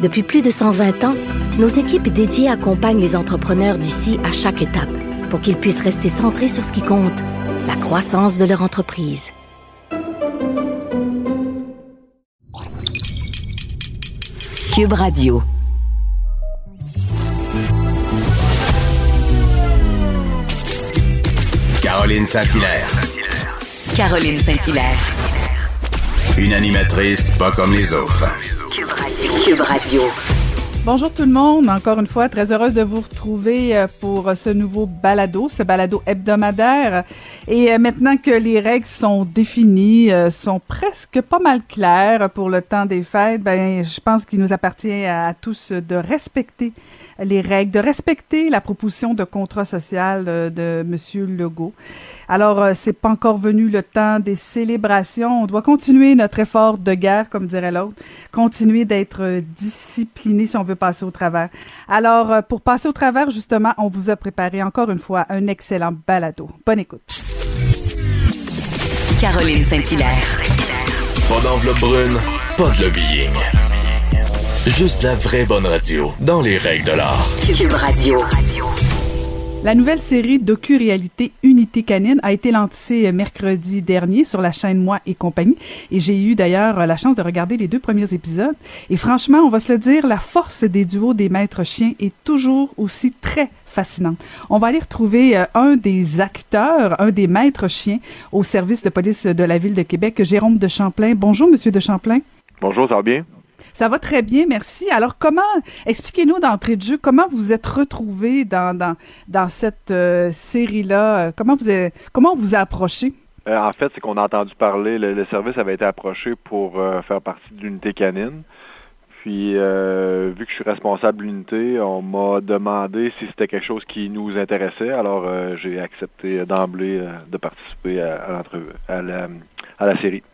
Depuis plus de 120 ans, nos équipes dédiées accompagnent les entrepreneurs d'ici à chaque étape pour qu'ils puissent rester centrés sur ce qui compte, la croissance de leur entreprise. Cube Radio. Caroline Saint-Hilaire. Caroline Saint-Hilaire. Une animatrice pas comme les autres. Cube Radio. Bonjour tout le monde, encore une fois, très heureuse de vous retrouver euh, pour ce nouveau balado, ce balado hebdomadaire. Et euh, maintenant que les règles sont définies, euh, sont presque pas mal claires pour le temps des fêtes, ben, je pense qu'il nous appartient à tous de respecter les règles, de respecter la proposition de contrat social de Monsieur Legault. Alors, c'est pas encore venu le temps des célébrations. On doit continuer notre effort de guerre, comme dirait l'autre, continuer d'être discipliné si on veut passer au travers. Alors, pour passer au travers, justement, on vous a préparé encore une fois un excellent balado. Bonne écoute. Caroline Saint-Hilaire. Pas d'enveloppe brune, pas de lobbying. Juste la vraie bonne radio, dans les règles de l'art. Cube Radio. La nouvelle série docu-réalité Unité canine a été lancée mercredi dernier sur la chaîne Moi et compagnie. Et j'ai eu d'ailleurs la chance de regarder les deux premiers épisodes. Et franchement, on va se le dire, la force des duos des maîtres chiens est toujours aussi très fascinante. On va aller retrouver euh, un des acteurs, un des maîtres chiens au service de police de la ville de Québec, Jérôme de Champlain. Bonjour, Monsieur de Champlain. Bonjour, ça va bien? Ça va très bien, merci. Alors, comment, expliquez-nous d'entrée de jeu, comment vous êtes retrouvé dans, dans, dans cette euh, série-là? Comment vous, avez, comment vous a approché? Euh, en fait, c'est qu'on a entendu parler, le, service avait été approché pour euh, faire partie de l'unité canine. Puis, vu que je suis responsable de l'unité, on m'a demandé si c'était quelque chose qui nous intéressait. Alors, j'ai accepté d'emblée de participer à, la, à la série.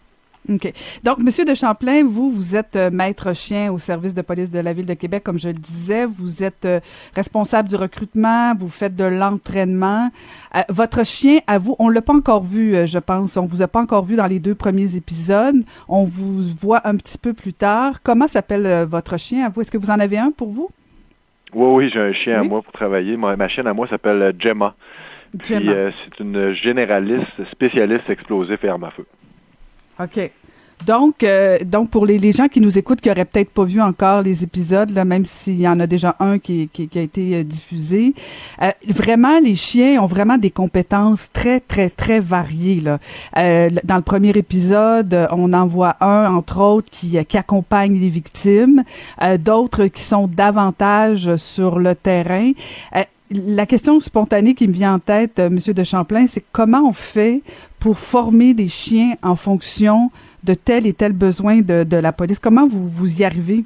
OK. Donc, Monsieur de Champlain, vous, vous êtes euh, maître chien au service de police de la Ville de Québec, comme je le disais. Vous êtes euh, responsable du recrutement, vous faites de l'entraînement. Euh, votre chien, à vous, on l'a pas encore vu, je pense. On vous a pas encore vu dans les deux premiers épisodes. On vous voit un petit peu plus tard. Comment s'appelle votre chien à vous? Est-ce que vous en avez un pour vous? Oui, oui, j'ai un chien oui? à moi pour travailler. Ma, ma chienne à moi s'appelle Gemma. Puis, c'est une généraliste spécialiste explosif et arme à feu. OK. Donc, euh, donc pour les, les, gens qui nous écoutent, qui n'auraient peut-être pas vu encore les épisodes, là, même s'il y en a déjà un qui, qui, a été euh, diffusé, euh, vraiment, les chiens ont vraiment des compétences très, très, très variées. Là. Dans le premier épisode, on en voit un, entre autres, qui, qui accompagne les victimes, d'autres qui sont davantage sur le terrain la question spontanée qui me vient en tête, euh, Monsieur de Champlain, c'est comment on fait pour former des chiens en fonction de tel et tel besoin de, de la police? Comment vous, vous y arrivez?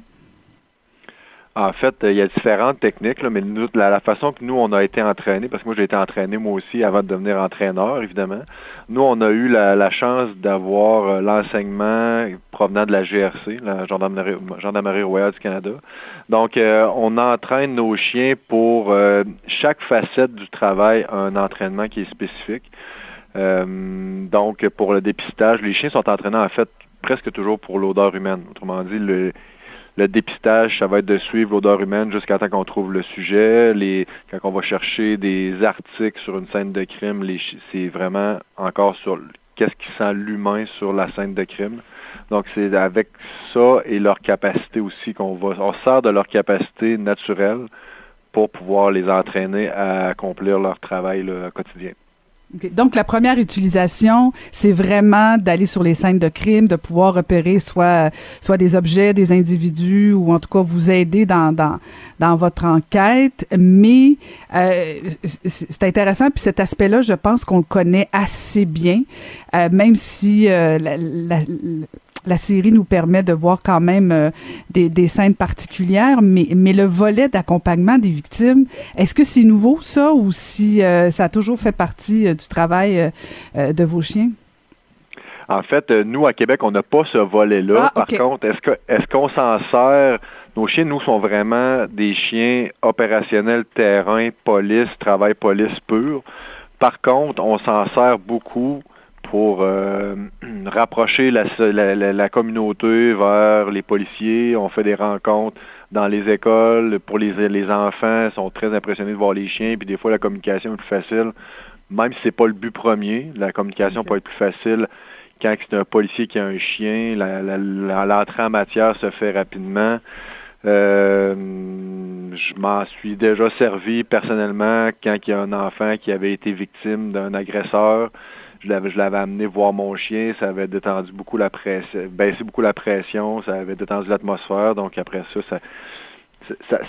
En fait, il y a différentes techniques, là, mais nous, la, façon que nous, on a été entraînés, parce que moi, j'ai été entraîné moi aussi avant de devenir entraîneur, évidemment. Nous, on a eu la, chance d'avoir euh, l'enseignement provenant de la GRC, la Gendarmerie, royale du Canada. Donc, euh, on entraîne nos chiens pour euh, chaque facette du travail, un entraînement qui est spécifique. donc, pour le dépistage, les chiens sont entraînés, en fait, presque toujours pour l'odeur humaine. Autrement dit, le, le dépistage, ça va être de suivre l'odeur humaine jusqu'à temps qu'on trouve le sujet. Quand on va chercher des articles sur une scène de crime, c'est vraiment encore sur qu'est-ce qui sent l'humain sur la scène de crime. Donc c'est avec ça et leur capacité aussi qu'on va, on sert de leur capacité naturelle pour pouvoir les entraîner à accomplir leur travail quotidien. Donc, la première utilisation, c'est vraiment d'aller sur les scènes de crime, de pouvoir repérer soit, soit des objets, des individus, ou en tout cas vous aider dans, dans, dans votre enquête. Mais euh, c'est intéressant, puis cet aspect-là, je pense qu'on le connaît assez bien, euh, même si euh, la, la série nous permet de voir quand même euh, des, des, scènes particulières, mais, mais le volet d'accompagnement des victimes, est-ce que c'est nouveau ça ou si euh, ça a toujours fait partie euh, du travail de vos chiens? En fait, nous, à Québec, on n'a pas ce volet-là. Ah, okay. Par contre, est-ce que est-ce qu'on s'en sert? Nos chiens, nous, sont vraiment des chiens opérationnels, terrain, police, travail police pur. Par contre, on s'en sert beaucoup pour euh, rapprocher la, la, la, communauté vers les policiers. On fait des rencontres dans les écoles pour les, les enfants. Ils sont très impressionnés de voir les chiens. Puis des fois, la communication est plus facile, même si c'est pas le but premier. La communication okay. peut être plus facile quand c'est un policier qui a un chien. L'entrée en matière se fait rapidement. Euh, je m'en suis déjà servi personnellement quand il y a un enfant qui avait été victime d'un agresseur je l'avais, amené voir mon chien, ça avait détendu beaucoup la pression, baissé beaucoup la pression, ça avait détendu l'atmosphère, donc après ça,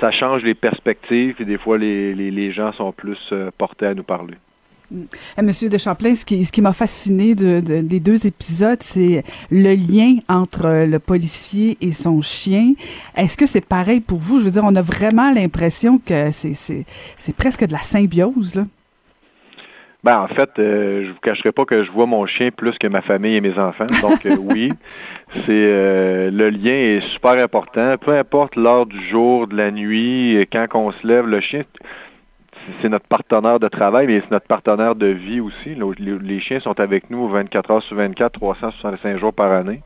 ça, change les perspectives et des fois les, les, les gens sont plus euh, portés à nous parler. Monsieur de Champlain, ce qui, ce qui m'a fasciné de, de, des deux épisodes, c'est le lien entre le policier et son chien. Est-ce que c'est pareil pour vous? Je veux dire, on a vraiment l'impression que c'est presque de la symbiose, là. Ben, en fait, euh, je vous cacherai pas que je vois mon chien plus que ma famille et mes enfants. Donc, euh, oui, c'est euh, le lien est super important. Peu importe l'heure du jour, de la nuit, quand on se lève, le chien, c'est notre partenaire de travail, mais c'est notre partenaire de vie aussi. Les chiens sont avec nous 24 heures sur 24, 365 jours par année.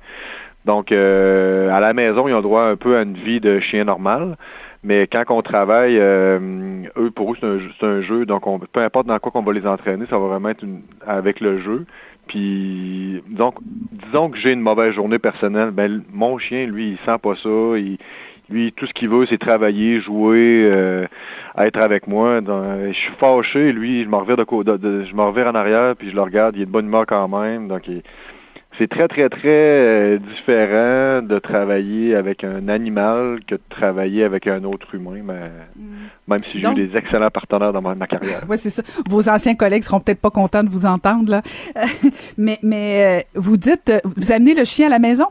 Donc, à la maison, ils ont droit un peu à une vie de chien normal. Mais quand on travaille, euh, eux, pour eux, c'est un, un, jeu. Donc, on, peu importe dans quoi qu'on va les entraîner, ça va vraiment être une, avec le jeu. Puis, donc, disons que j'ai une mauvaise journée personnelle, ben, mon chien, lui, il sent pas ça. Il, lui, tout ce qu'il veut, c'est travailler, jouer, euh, être avec moi. Donc, je suis fâché, lui, je me revire de, je me revire en arrière, puis je le regarde, il est de bonne humeur quand même. Donc, il, c'est très, très, très euh, différent de travailler avec un animal que de travailler avec un autre humain, mais, mm. même si j'ai eu des excellents partenaires dans ma, ma carrière. oui, c'est ça. Vos anciens collègues seront peut-être pas contents de vous entendre, là. mais mais euh, vous dites, vous amenez le chien à la maison?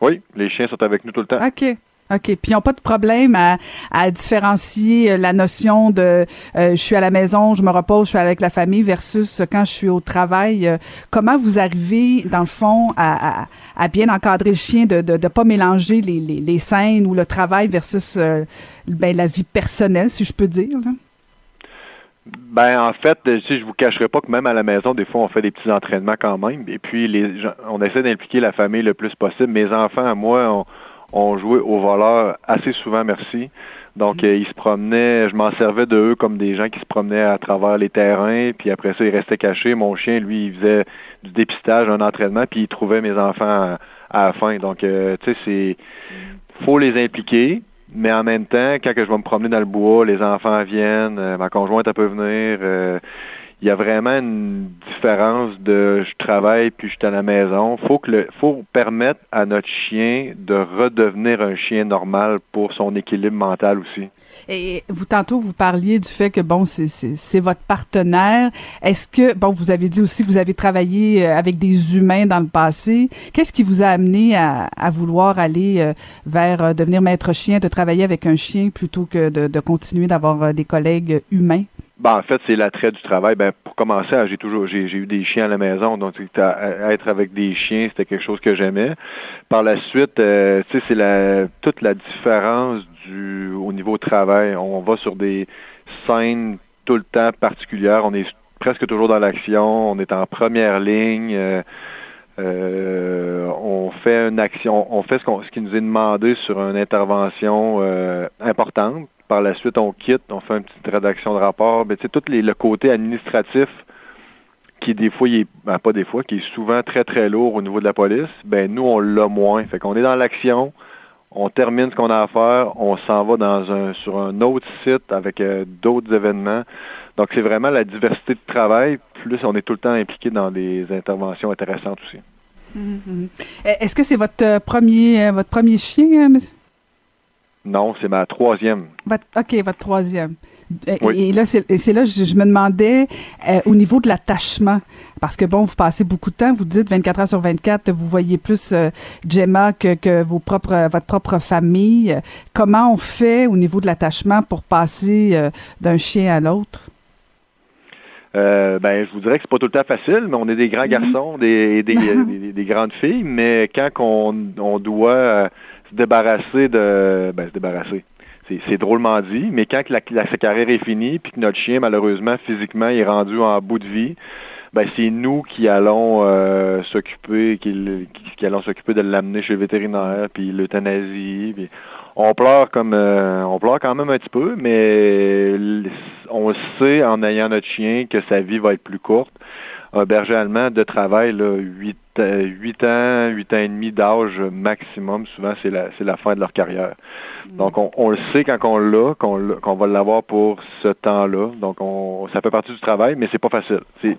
Oui, les chiens sont avec nous tout le temps. OK. OK. Puis ils n'ont pas de problème à, différencier la notion de euh, je suis à la maison, je me repose, je suis avec la famille versus quand je suis au travail. Euh, comment vous arrivez, dans le fond, à, bien encadrer le chien, de ne pas mélanger les, scènes ou le travail versus euh, ben, la vie personnelle, si je peux dire? Ben en fait, si je vous cacherai pas que même à la maison, des fois on fait des petits entraînements quand même. Et puis les on essaie d'impliquer la famille le plus possible. Mes enfants, moi, on, ont joué au voleur assez souvent, merci. Donc, mmh. euh, ils se promenaient, je m'en servais de eux comme des gens qui se promenaient à travers les terrains, puis après ça, ils restaient cachés. Mon chien, lui, il faisait du dépistage, un entraînement, puis il trouvait mes enfants à, à la fin. Donc, euh, tu sais, c'est... faut les impliquer, mais en même temps, quand que je vais me promener dans le bois, les enfants viennent, euh, ma conjointe, elle peut venir... Euh, il y a vraiment une différence de je travaille puis je suis à la maison. Faut que le, faut permettre à notre chien de redevenir un chien normal pour son équilibre mental aussi. Et vous tantôt vous parliez du fait que bon c'est votre partenaire. Est-ce que bon vous avez dit aussi que vous avez travaillé avec des humains dans le passé. Qu'est-ce qui vous a amené à, à vouloir aller vers devenir maître chien, de travailler avec un chien plutôt que de, de continuer d'avoir des collègues humains? Ben, en fait, c'est l'attrait du travail. Ben, pour commencer, j'ai toujours j'ai, eu des chiens à la maison, donc être avec des chiens, c'était quelque chose que j'aimais. Par la suite, euh, tu sais, c'est la toute la différence du au niveau travail. On va sur des scènes tout le temps particulières. On est presque toujours dans l'action. On est en première ligne. Euh, euh, on fait une action, on fait ce, qu'on, ce qui nous est demandé sur une intervention euh, importante par la suite, on quitte, on fait une petite rédaction de rapport. Ben, tu sais, tout le côté administratif qui des fois, est, ben, pas des fois, qui est souvent très, très lourd au niveau de la police, ben nous, on l'a moins. Fait qu'on est dans l'action, on termine ce qu'on a à faire, on s'en va dans un sur un autre site avec euh, d'autres événements. Donc, c'est vraiment la diversité de travail, plus on est tout le temps impliqué dans des interventions intéressantes aussi. Mm-hmm. Est-ce que c'est votre premier votre premier chien, monsieur? Non, c'est ma troisième. Votre- OK, votre troisième. Et, Oui. et là, c'est là, je, je me demandais euh, au niveau de l'attachement, parce que bon, vous passez beaucoup de temps, vous dites 24 heures sur 24, vous voyez plus euh, Gemma que, que vos propres, votre propre famille. Comment on fait au niveau de l'attachement pour passer euh, d'un chien à l'autre? Euh, ben, je vous dirais que c'est pas tout le temps facile, mais on est des grands garçons, des, des, des, des grandes filles, mais quand on, on doit se débarrasser de... Ben, se débarrasser. C'est, drôlement dit, mais quand la, la- sa carrière est finie, puis que notre chien, malheureusement, physiquement, est rendu en bout de vie, ben, c'est nous qui allons euh, s'occuper, qui, qui, s'occuper de l'amener chez le vétérinaire, puis l'euthanasie, on pleure comme euh, on pleure quand même un petit peu, mais on sait en ayant notre chien que sa vie va être plus courte. Un berger allemand de travail, là, 8, euh, huit ans, 8 ans et demi d'âge maximum, souvent c'est la fin de leur carrière. Donc on, on le sait quand on l'a, qu'on va l'avoir pour ce temps-là. Donc on ça fait partie du travail, mais c'est pas facile. C'est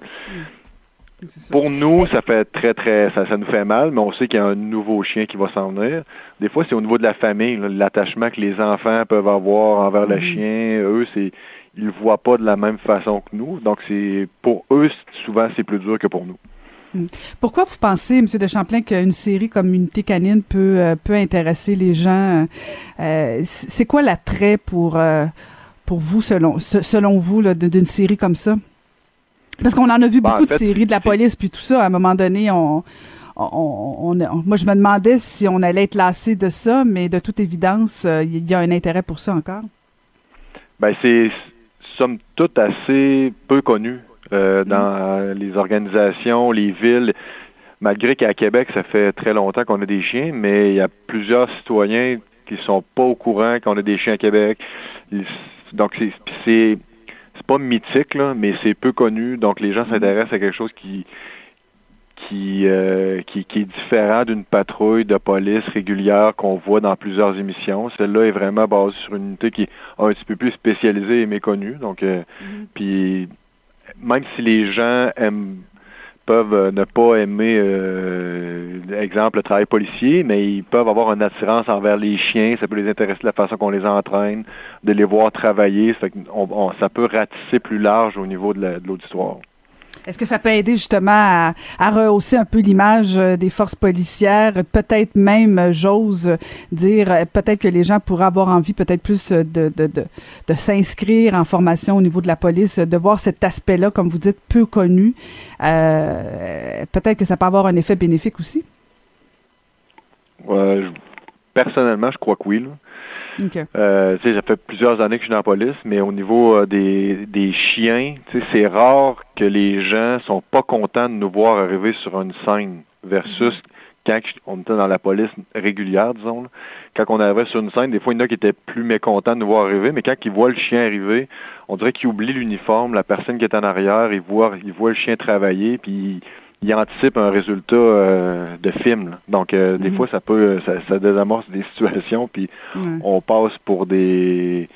pour nous, ça fait très, très, ça, ça nous fait mal, mais on sait qu'il y a un nouveau chien qui va s'en venir. Des fois, c'est au niveau de la famille, l'attachement que les enfants peuvent avoir envers le chien. Eux, c'est, ils le voient pas de la même façon que nous. Donc, c'est, pour eux, souvent, c'est plus dur que pour nous. Pourquoi vous pensez, M. de Champlain, qu'une série comme Unité canine peut, euh, peut intéresser les gens? Euh, c'est quoi l'attrait pour, euh, pour vous, selon, se- selon vous, d'une série comme ça? Parce qu'on en a vu Ben, beaucoup en fait, de séries de la police, puis tout ça. À un moment donné, on, on, on- on- moi, je me demandais si on allait être lassé de ça, mais de toute évidence, il y a un intérêt pour ça encore. Ben, c'est, somme toute, assez peu connu euh, dans les organisations, les villes. Malgré qu'à Québec, ça fait très longtemps qu'on a des chiens, mais il y a plusieurs citoyens qui sont pas au courant qu'on a des chiens à Québec. Donc, c'est, c'est, c'est pas mythique, là, mais c'est peu connu. Donc, les gens s'intéressent à quelque chose qui, qui, euh, qui, qui est différent d'une patrouille de police régulière qu'on voit dans plusieurs émissions. Celle-là est vraiment basée sur une unité qui est un petit peu plus spécialisée et méconnue. Donc, euh, puis même si les gens peuvent euh, ne pas aimer, euh, exemple, le travail policier, mais ils peuvent avoir une attirance envers les chiens. Ça peut les intéresser de la façon qu'on les entraîne, de les voir travailler. Ça, fait ça peut ratisser plus large au niveau de l'auditoire. Est-ce que ça peut aider justement à, à rehausser un peu l'image euh, des forces policières? Peut-être même, euh, j'ose dire, euh, peut-être que les gens pourraient avoir envie peut-être plus de, de, de, de s'inscrire en formation au niveau de la police, de voir cet aspect-là, comme vous dites, peu connu. Euh, peut-être que ça peut avoir un effet bénéfique aussi. Euh, personnellement, je crois que oui. là. OK. Euh, ça fait plusieurs années que je suis dans la police, mais au niveau euh, des, des chiens, c'est rare que les gens sont pas contents de nous voir arriver sur une scène versus quand on était dans la police régulière, disons. là. Quand on arrivait sur une scène, des fois, il y en a qui étaient plus mécontents de nous voir arriver, mais quand ils voient le chien arriver, on dirait qu'ils oublient l'uniforme, la personne qui est en arrière, ils voient, ils voient le chien travailler, puis ils anticipent un résultat euh, de film. là. Donc, euh, des Mhm. fois, ça peut, ça, ça désamorce des situations, puis Ouais. on passe pour des,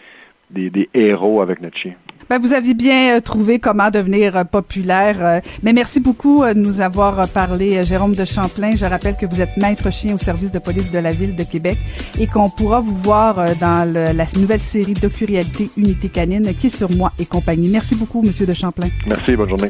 des, des héros avec notre chien. Ben, vous aviez bien euh, trouvé comment devenir populaire. mais merci beaucoup de nous avoir parlé, Jérôme de Champlain. Je rappelle que vous êtes maître chien au service de police de la ville de Québec et qu'on pourra vous voir dans le- la nouvelle série docu-réalité Unité canine qui est sur moi et compagnie. Merci beaucoup, Monsieur de Champlain. Merci, bonne journée.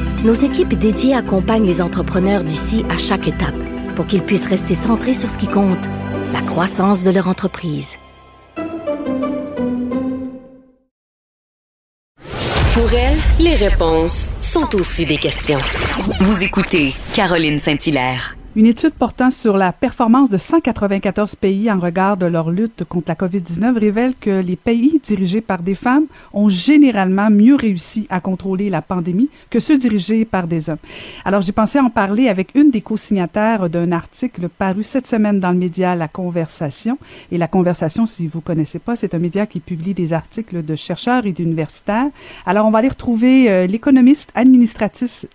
nos équipes dédiées accompagnent les entrepreneurs d'ici à chaque étape pour qu'ils puissent rester centrés sur ce qui compte, la croissance de leur entreprise. Pour elle, les réponses sont aussi des questions. Vous écoutez Caroline Saint-Hilaire. Une étude portant sur la performance de 194 pays en regard de leur lutte contre la COVID-19 révèle que les pays dirigés par des femmes ont généralement mieux réussi à contrôler la pandémie que ceux dirigés par des hommes. Alors, j'ai pensé en parler avec une des co-signataires d'un article paru cette semaine dans le média La Conversation. Et La Conversation, si vous connaissez pas, c'est un média qui publie des articles de chercheurs et d'universitaires. Alors, on va aller retrouver euh, l'économiste administratrice,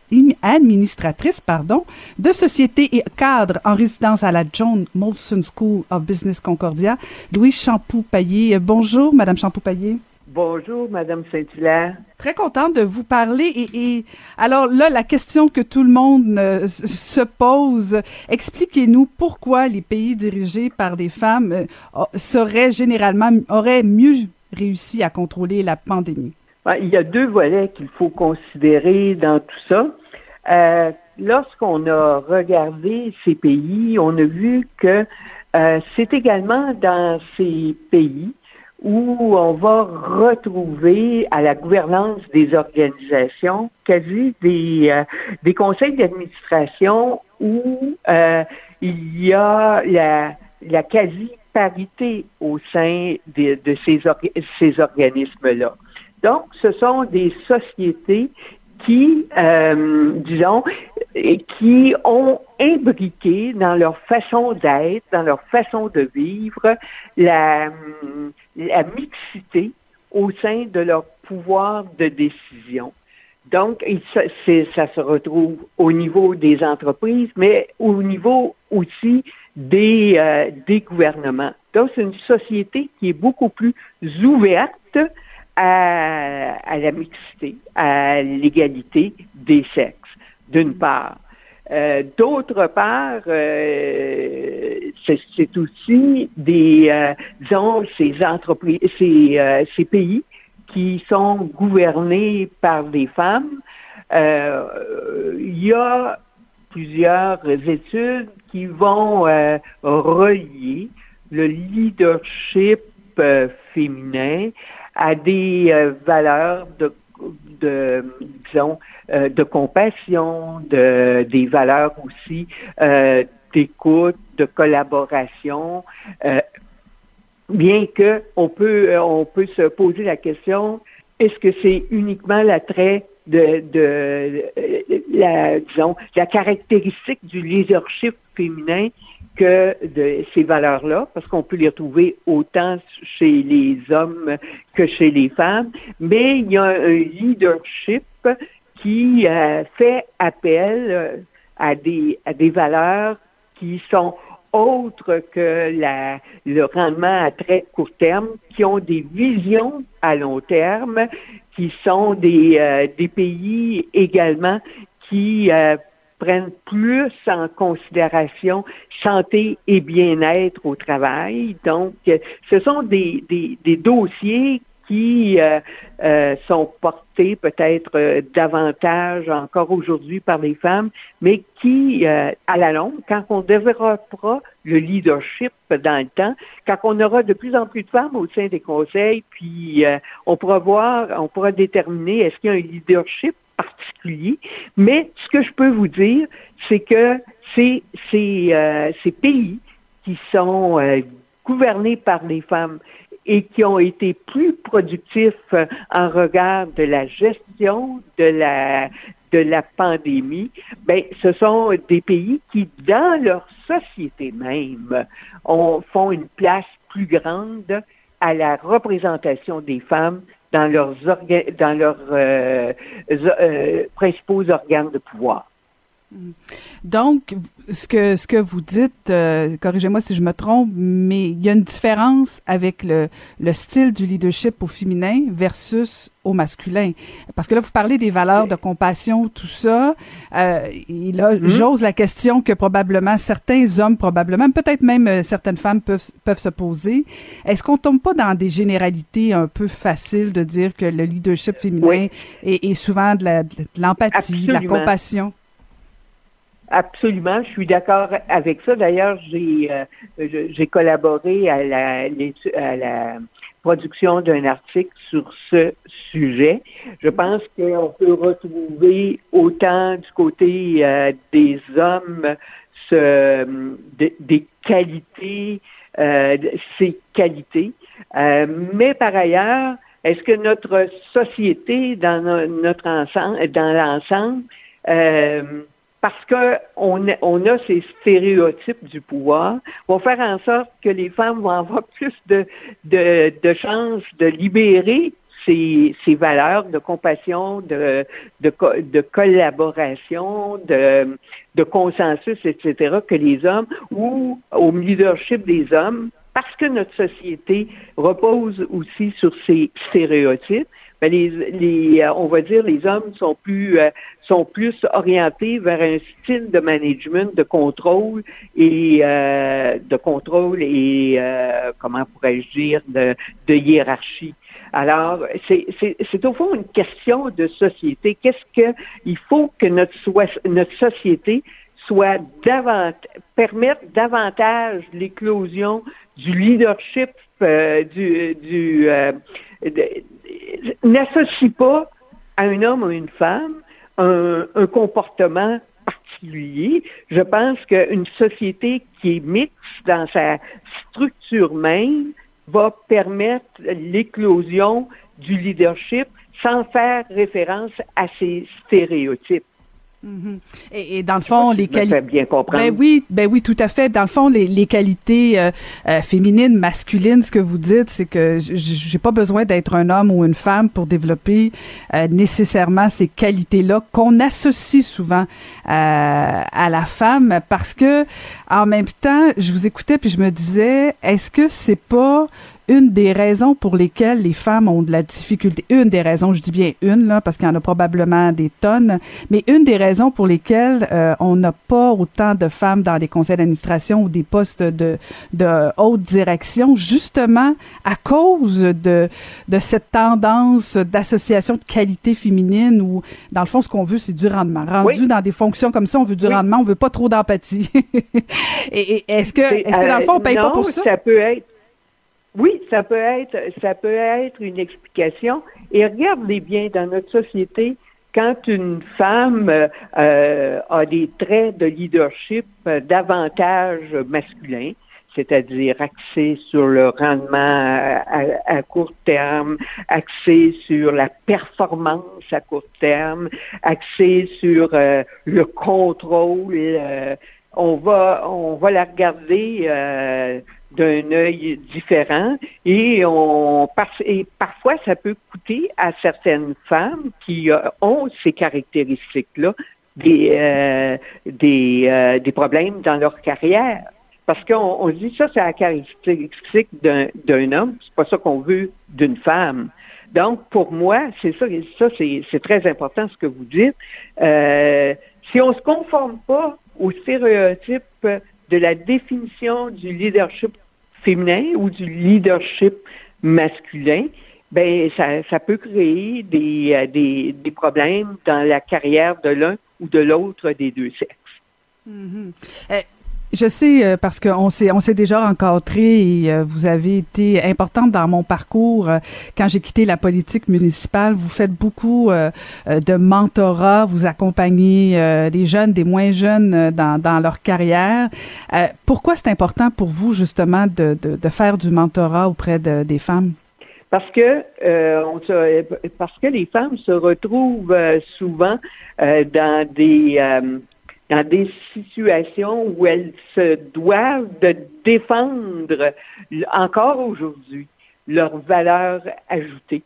administratrice, pardon, de société et cadre en résidence à la John Molson School of Business Concordia, Louis Champoux-Payet. Bonjour, Madame Champoux-Payet. Bonjour, Madame Saint-Hilaire. Très contente de vous parler. Et, alors là, la question que tout le monde euh, se pose, expliquez-nous pourquoi les pays dirigés par des femmes euh, seraient généralement, auraient mieux réussi à contrôler la pandémie? Il y a deux volets qu'il faut considérer dans tout ça. Euh, lorsqu'on a regardé ces pays, on a vu que euh, c'est également dans ces pays où on va retrouver à la gouvernance des organisations quasi des, euh, des conseils d'administration où euh, il y a la, la quasi-parité au sein de, de ces, ces organismes-là. Donc, ce sont des sociétés qui, euh, disons, qui ont imbriqué dans leur façon d'être, dans leur façon de vivre, la, la mixité au sein de leur pouvoir de décision. Donc, ça, se retrouve au niveau des entreprises, mais au niveau aussi des, euh, des gouvernements. Donc, c'est une société qui est beaucoup plus ouverte à, la mixité, à l'égalité des sexes, d'une part. Euh, D'autre part, euh, c'est aussi des, euh, disons, ces entreprises, ces, euh, ces, pays qui sont gouvernés par des femmes. Euh, il y a plusieurs études qui vont relier le leadership féminin à des euh, valeurs de, de disons, euh, de compassion, de, des valeurs aussi euh, d'écoute, de collaboration. bien que on peut, on peut se poser la question est-ce que c'est uniquement l'attrait de, de la, disons, la caractéristique du leadership féminin que de ces valeurs-là, parce qu'on peut les retrouver autant chez les hommes que chez les femmes, mais il y a un leadership qui euh, fait appel euh, à des, à des valeurs qui sont autres que le rendement à très court terme, qui ont des visions à long terme, qui sont des, euh, des pays également qui prennent plus en considération santé et bien-être au travail. Donc, ce sont des, des, des dossiers qui euh, euh, sont portés peut-être euh, davantage encore aujourd'hui par les femmes, mais qui, à la longue, quand on développera le leadership dans le temps, quand on aura de plus en plus de femmes au sein des conseils, puis on pourra voir, on pourra déterminer est-ce qu'il y a un leadership particulier. Mais ce que je peux vous dire, c'est que euh, ces pays qui sont euh, gouvernés par les femmes et qui ont été plus productifs euh, en regard de la gestion de la pandémie, ben ce sont des pays qui, dans leur société même, ont, font une place plus grande à la représentation des femmes dans leurs, dans leurs euh, euh, principaux organes de pouvoir. Donc, ce que, ce que vous dites, euh, corrigez-moi si je me trompe, mais il y a une différence avec le, le style du leadership au féminin versus au masculin. Parce que là, vous parlez des valeurs de compassion, tout ça. Euh, et là, mm-hmm. j'ose la question que probablement certains hommes, probablement, peut-être même euh, certaines femmes peuvent, peuvent se poser. Est-ce qu'on tombe pas dans des généralités un peu faciles de dire que le leadership féminin est, est, souvent de l'empathie, de, la compassion? Absolument, je suis d'accord avec ça. D'ailleurs, j'ai euh, j'ai collaboré à la, à la production d'un article sur ce sujet. Je pense qu'on peut retrouver autant du côté euh, des hommes ce, des qualités, euh, ces qualités, euh, mais par ailleurs, est-ce que notre société, dans notre ensemble, dans l'ensemble, euh, parce qu'on on a ces stéréotypes du pouvoir, vont faire en sorte que les femmes vont avoir plus de, de, de chances de libérer ces, ces, valeurs de compassion, de, de, de collaboration, de, de, consensus, etc., que les hommes, ou au leadership des hommes, parce que notre société repose aussi sur ces stéréotypes, ben les, les euh, on va dire les hommes sont plus euh, sont plus orientés vers un style de management, de contrôle et euh, de contrôle et comment pourrais-je dire de, de hiérarchie. Alors, c'est au fond une question de société. Qu'est-ce que il faut que notre, notre société soit davantage, permettre davantage l'éclosion du leadership, euh, du, du euh, n'associe pas à un homme ou une femme un, un comportement particulier. Je pense qu'une société qui est mixte dans sa structure même va permettre l'éclosion du leadership sans faire référence à ces stéréotypes. Mhm. et, et, dans le fond, les qualités. bien comprendre. Ben oui, ben oui, tout à fait. Dans le fond, les, les qualités euh, euh, féminines, masculines, ce que vous dites, c'est que j'ai pas besoin d'être un homme ou une femme pour développer euh, nécessairement ces qualités-là qu'on associe souvent à la femme, parce que en même temps, je vous écoutais puis je me disais, est-ce que c'est pas une des raisons pour lesquelles les femmes ont de la difficulté, une des raisons, je dis bien une, là, parce qu'il y en a probablement des tonnes, mais une des raisons pour lesquelles euh, on n'a pas autant de femmes dans des conseils d'administration ou des postes de, de haute direction, justement à cause de, de cette tendance d'association de qualité féminine où, dans le fond, ce qu'on veut, c'est du rendement. Rendu dans des fonctions comme ça, on veut du rendement, on veut pas trop d'empathie. et, est-ce que, est-ce que dans le fond, on paye pas pour ça? ça peut être oui, ça peut être, ça peut être une explication. Et regardez bien dans notre société, quand une femme euh, a des traits de leadership davantage masculins, c'est-à-dire axé sur le rendement à, court terme, axé sur la performance à court terme, axé sur euh, le contrôle. Euh, on va on va la regarder d'un œil différent et on et parfois ça peut coûter à certaines femmes qui euh, ont ces caractéristiques-là des euh, des, euh, des problèmes dans leur carrière. Parce qu'on on dit ça, c'est la caractéristique d'un, homme, c'est pas ça qu'on veut d'une femme. Donc, pour moi, c'est ça, ça c'est, très important ce que vous dites. si on se conforme pas aux stéréotypes de la définition du leadership féminin ou du leadership masculin, ben ça, peut créer des, euh, des, des, problèmes dans la carrière de l'un ou de l'autre des deux sexes. Mm-hmm. Euh, je sais euh, parce qu'on s'est on s'est déjà rencontrés et euh, vous avez été importante dans mon parcours euh, quand j'ai quitté la politique municipale. Vous faites beaucoup de mentorat, vous accompagnez des jeunes, des moins jeunes dans, dans leur carrière. pourquoi c'est important pour vous justement de, de, de faire du mentorat auprès de, des femmes? Parce que on se, parce que les femmes se retrouvent souvent dans des dans des situations où elles se doivent de défendre encore aujourd'hui leurs valeurs ajoutées.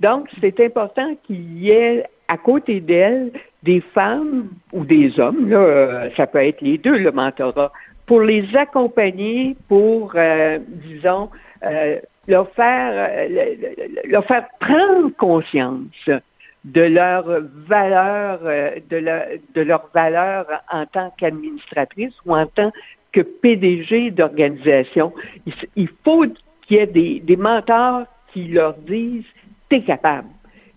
Donc, c'est important qu'il y ait à côté d'elles des femmes ou des hommes, là, euh, ça peut être les deux, le mentorat, pour les accompagner, pour, euh, disons, euh, leur faire, leur faire prendre conscience de leur valeur, euh, de, leur, de leur valeur en tant qu'administratrice ou en tant que PDG d'organisation. Il, faut qu'il y ait des, des mentors qui leur disent T'es capable.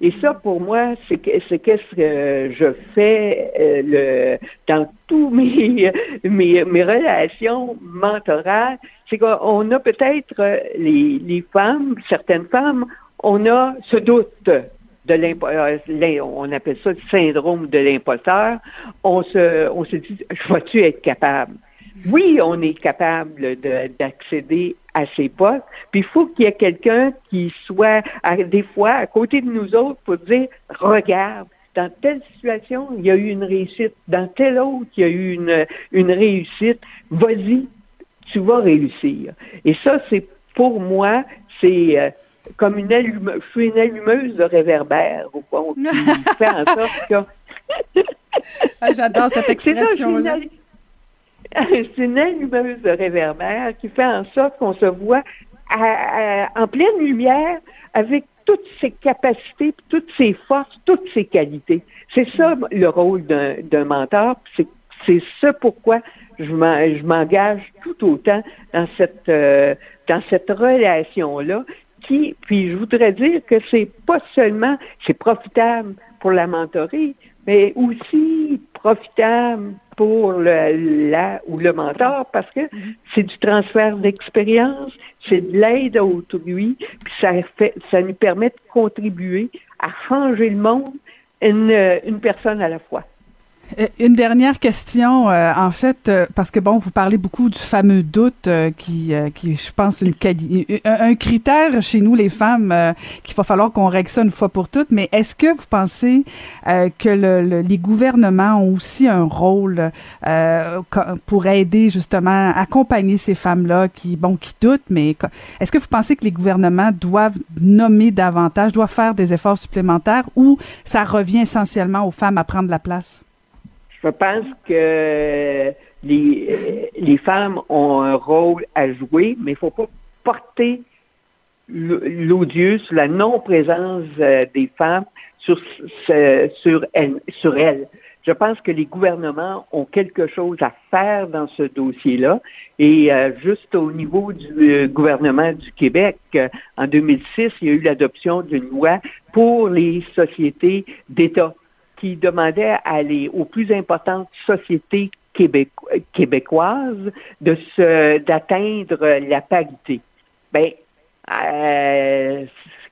Et ça, pour moi, c'est c'est qu'est-ce que je fais euh, le, dans tous mes, mes, mes relations mentorales, c'est qu'on a peut-être euh, les, les femmes, certaines femmes, on a ce doute de l'imposteur, on appelle ça le syndrome de l'imposteur. On se, on se dit, je vais-tu être capable? Oui, on est capable d'accéder à ces postes. Puis il faut qu'il y ait quelqu'un qui soit, des fois, à côté de nous autres pour dire, regarde, dans telle situation, il y a eu une réussite. Dans telle autre, il y a eu une, une réussite. Vas-y, tu vas réussir. Et ça, c'est pour moi, c'est euh, comme une allumeuse, je suis une allumeuse de réverbère, au fond, qui fait en sorte que... ah, J'adore cette expression-là. C'est une allumeuse de réverbère qui fait en sorte qu'on se voit en pleine lumière avec toutes ses capacités, toutes ses forces, toutes ses qualités. C'est ça le rôle d'un mentor. C'est ce pourquoi je m'engage tout autant dans cette euh, dans cette relation là qui puis je voudrais dire que c'est pas seulement c'est profitable pour la mentorie mais aussi profitable pour le, la ou le mentor parce que mhm. c'est du transfert d'expérience, c'est de l'aide à autrui, puis ça fait, ça nous permet de contribuer à changer le monde une, une personne à la fois. Euh, une dernière question, euh, en fait, euh, parce que bon, vous parlez beaucoup du fameux doute qui, qui, je pense, une un, critère chez nous, les femmes, qu'il va falloir qu'on règle ça une fois pour toutes. Mais est-ce que vous pensez que le, les gouvernements ont aussi un rôle pour aider justement, accompagner ces femmes-là qui, bon, qui doutent, mais est-ce que vous pensez que les gouvernements doivent nommer davantage, doivent faire des efforts supplémentaires ou ça revient essentiellement aux femmes à prendre la place? Je pense que les, femmes ont un rôle à jouer, mais il ne faut pas porter l'odieux sur la non-présence euh, des femmes sur, sur, elles, sur elles. Je pense que les gouvernements ont quelque chose à faire dans ce dossier-là. Et euh, juste au niveau du euh, gouvernement du Québec, en 2006, il y a eu l'adoption d'une loi pour les sociétés d'État qui demandait aux plus importantes sociétés québécoises de se d'atteindre la parité. Ben, euh,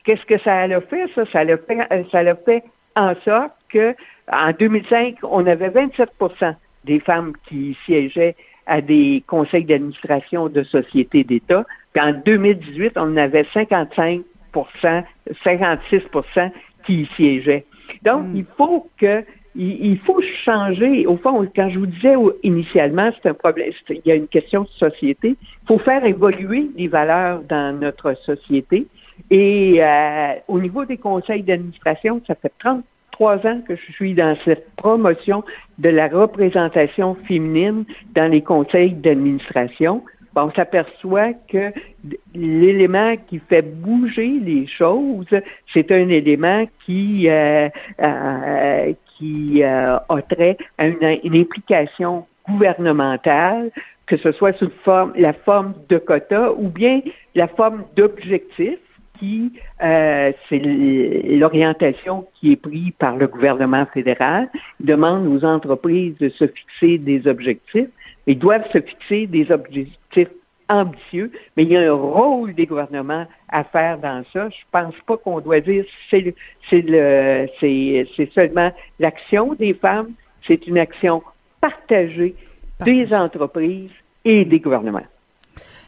qu'est-ce que ça a fait ça? Ça l'a fait, ça l'a fait en sorte que en 2005, on avait 27% des femmes qui siégeaient à des conseils d'administration de sociétés d'État. Puis en 2018, on avait 55 56% qui y siégeaient. Donc, hmm. il faut que il, faut changer. Au fond, quand je vous disais initialement, c'est un problème, il y a une question de société. Il faut faire évoluer les valeurs dans notre société. Et euh, au niveau des conseils d'administration, ça fait 33 ans que je suis dans cette promotion de la représentation féminine dans les conseils d'administration on s'aperçoit que l'élément qui fait bouger les choses, c'est un élément qui, euh, euh, qui euh, a trait à une, implication gouvernementale, que ce soit sous forme, la forme de quota ou bien la forme d'objectif qui, c'est l'orientation qui est prise par le gouvernement fédéral. Demande aux entreprises de se fixer des objectifs. Ils doivent se fixer des objectifs ambitieux, mais il y a un rôle des gouvernements à faire dans ça. Je pense pas qu'on doit dire c'est c'est le c'est seulement l'action des femmes, c'est une action partagée des entreprises et des gouvernements.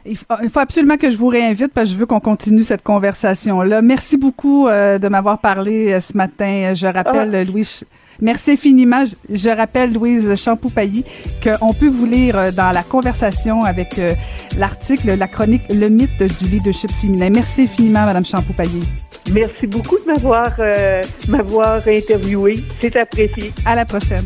Il faut, absolument que je vous réinvite parce que je veux qu'on continue cette conversation-là. Merci beaucoup euh, de m'avoir parlé euh, ce matin. Je rappelle, ah. Louis, Merci infiniment. Je, rappelle, Louise Champoupailly, qu'on peut vous lire euh, dans la conversation avec euh, l'article, la chronique Le mythe du leadership féminin. Merci infiniment, Madame Champoupailly. Merci beaucoup de m'avoir euh, m'avoir interviewé. C'est apprécié. À la prochaine.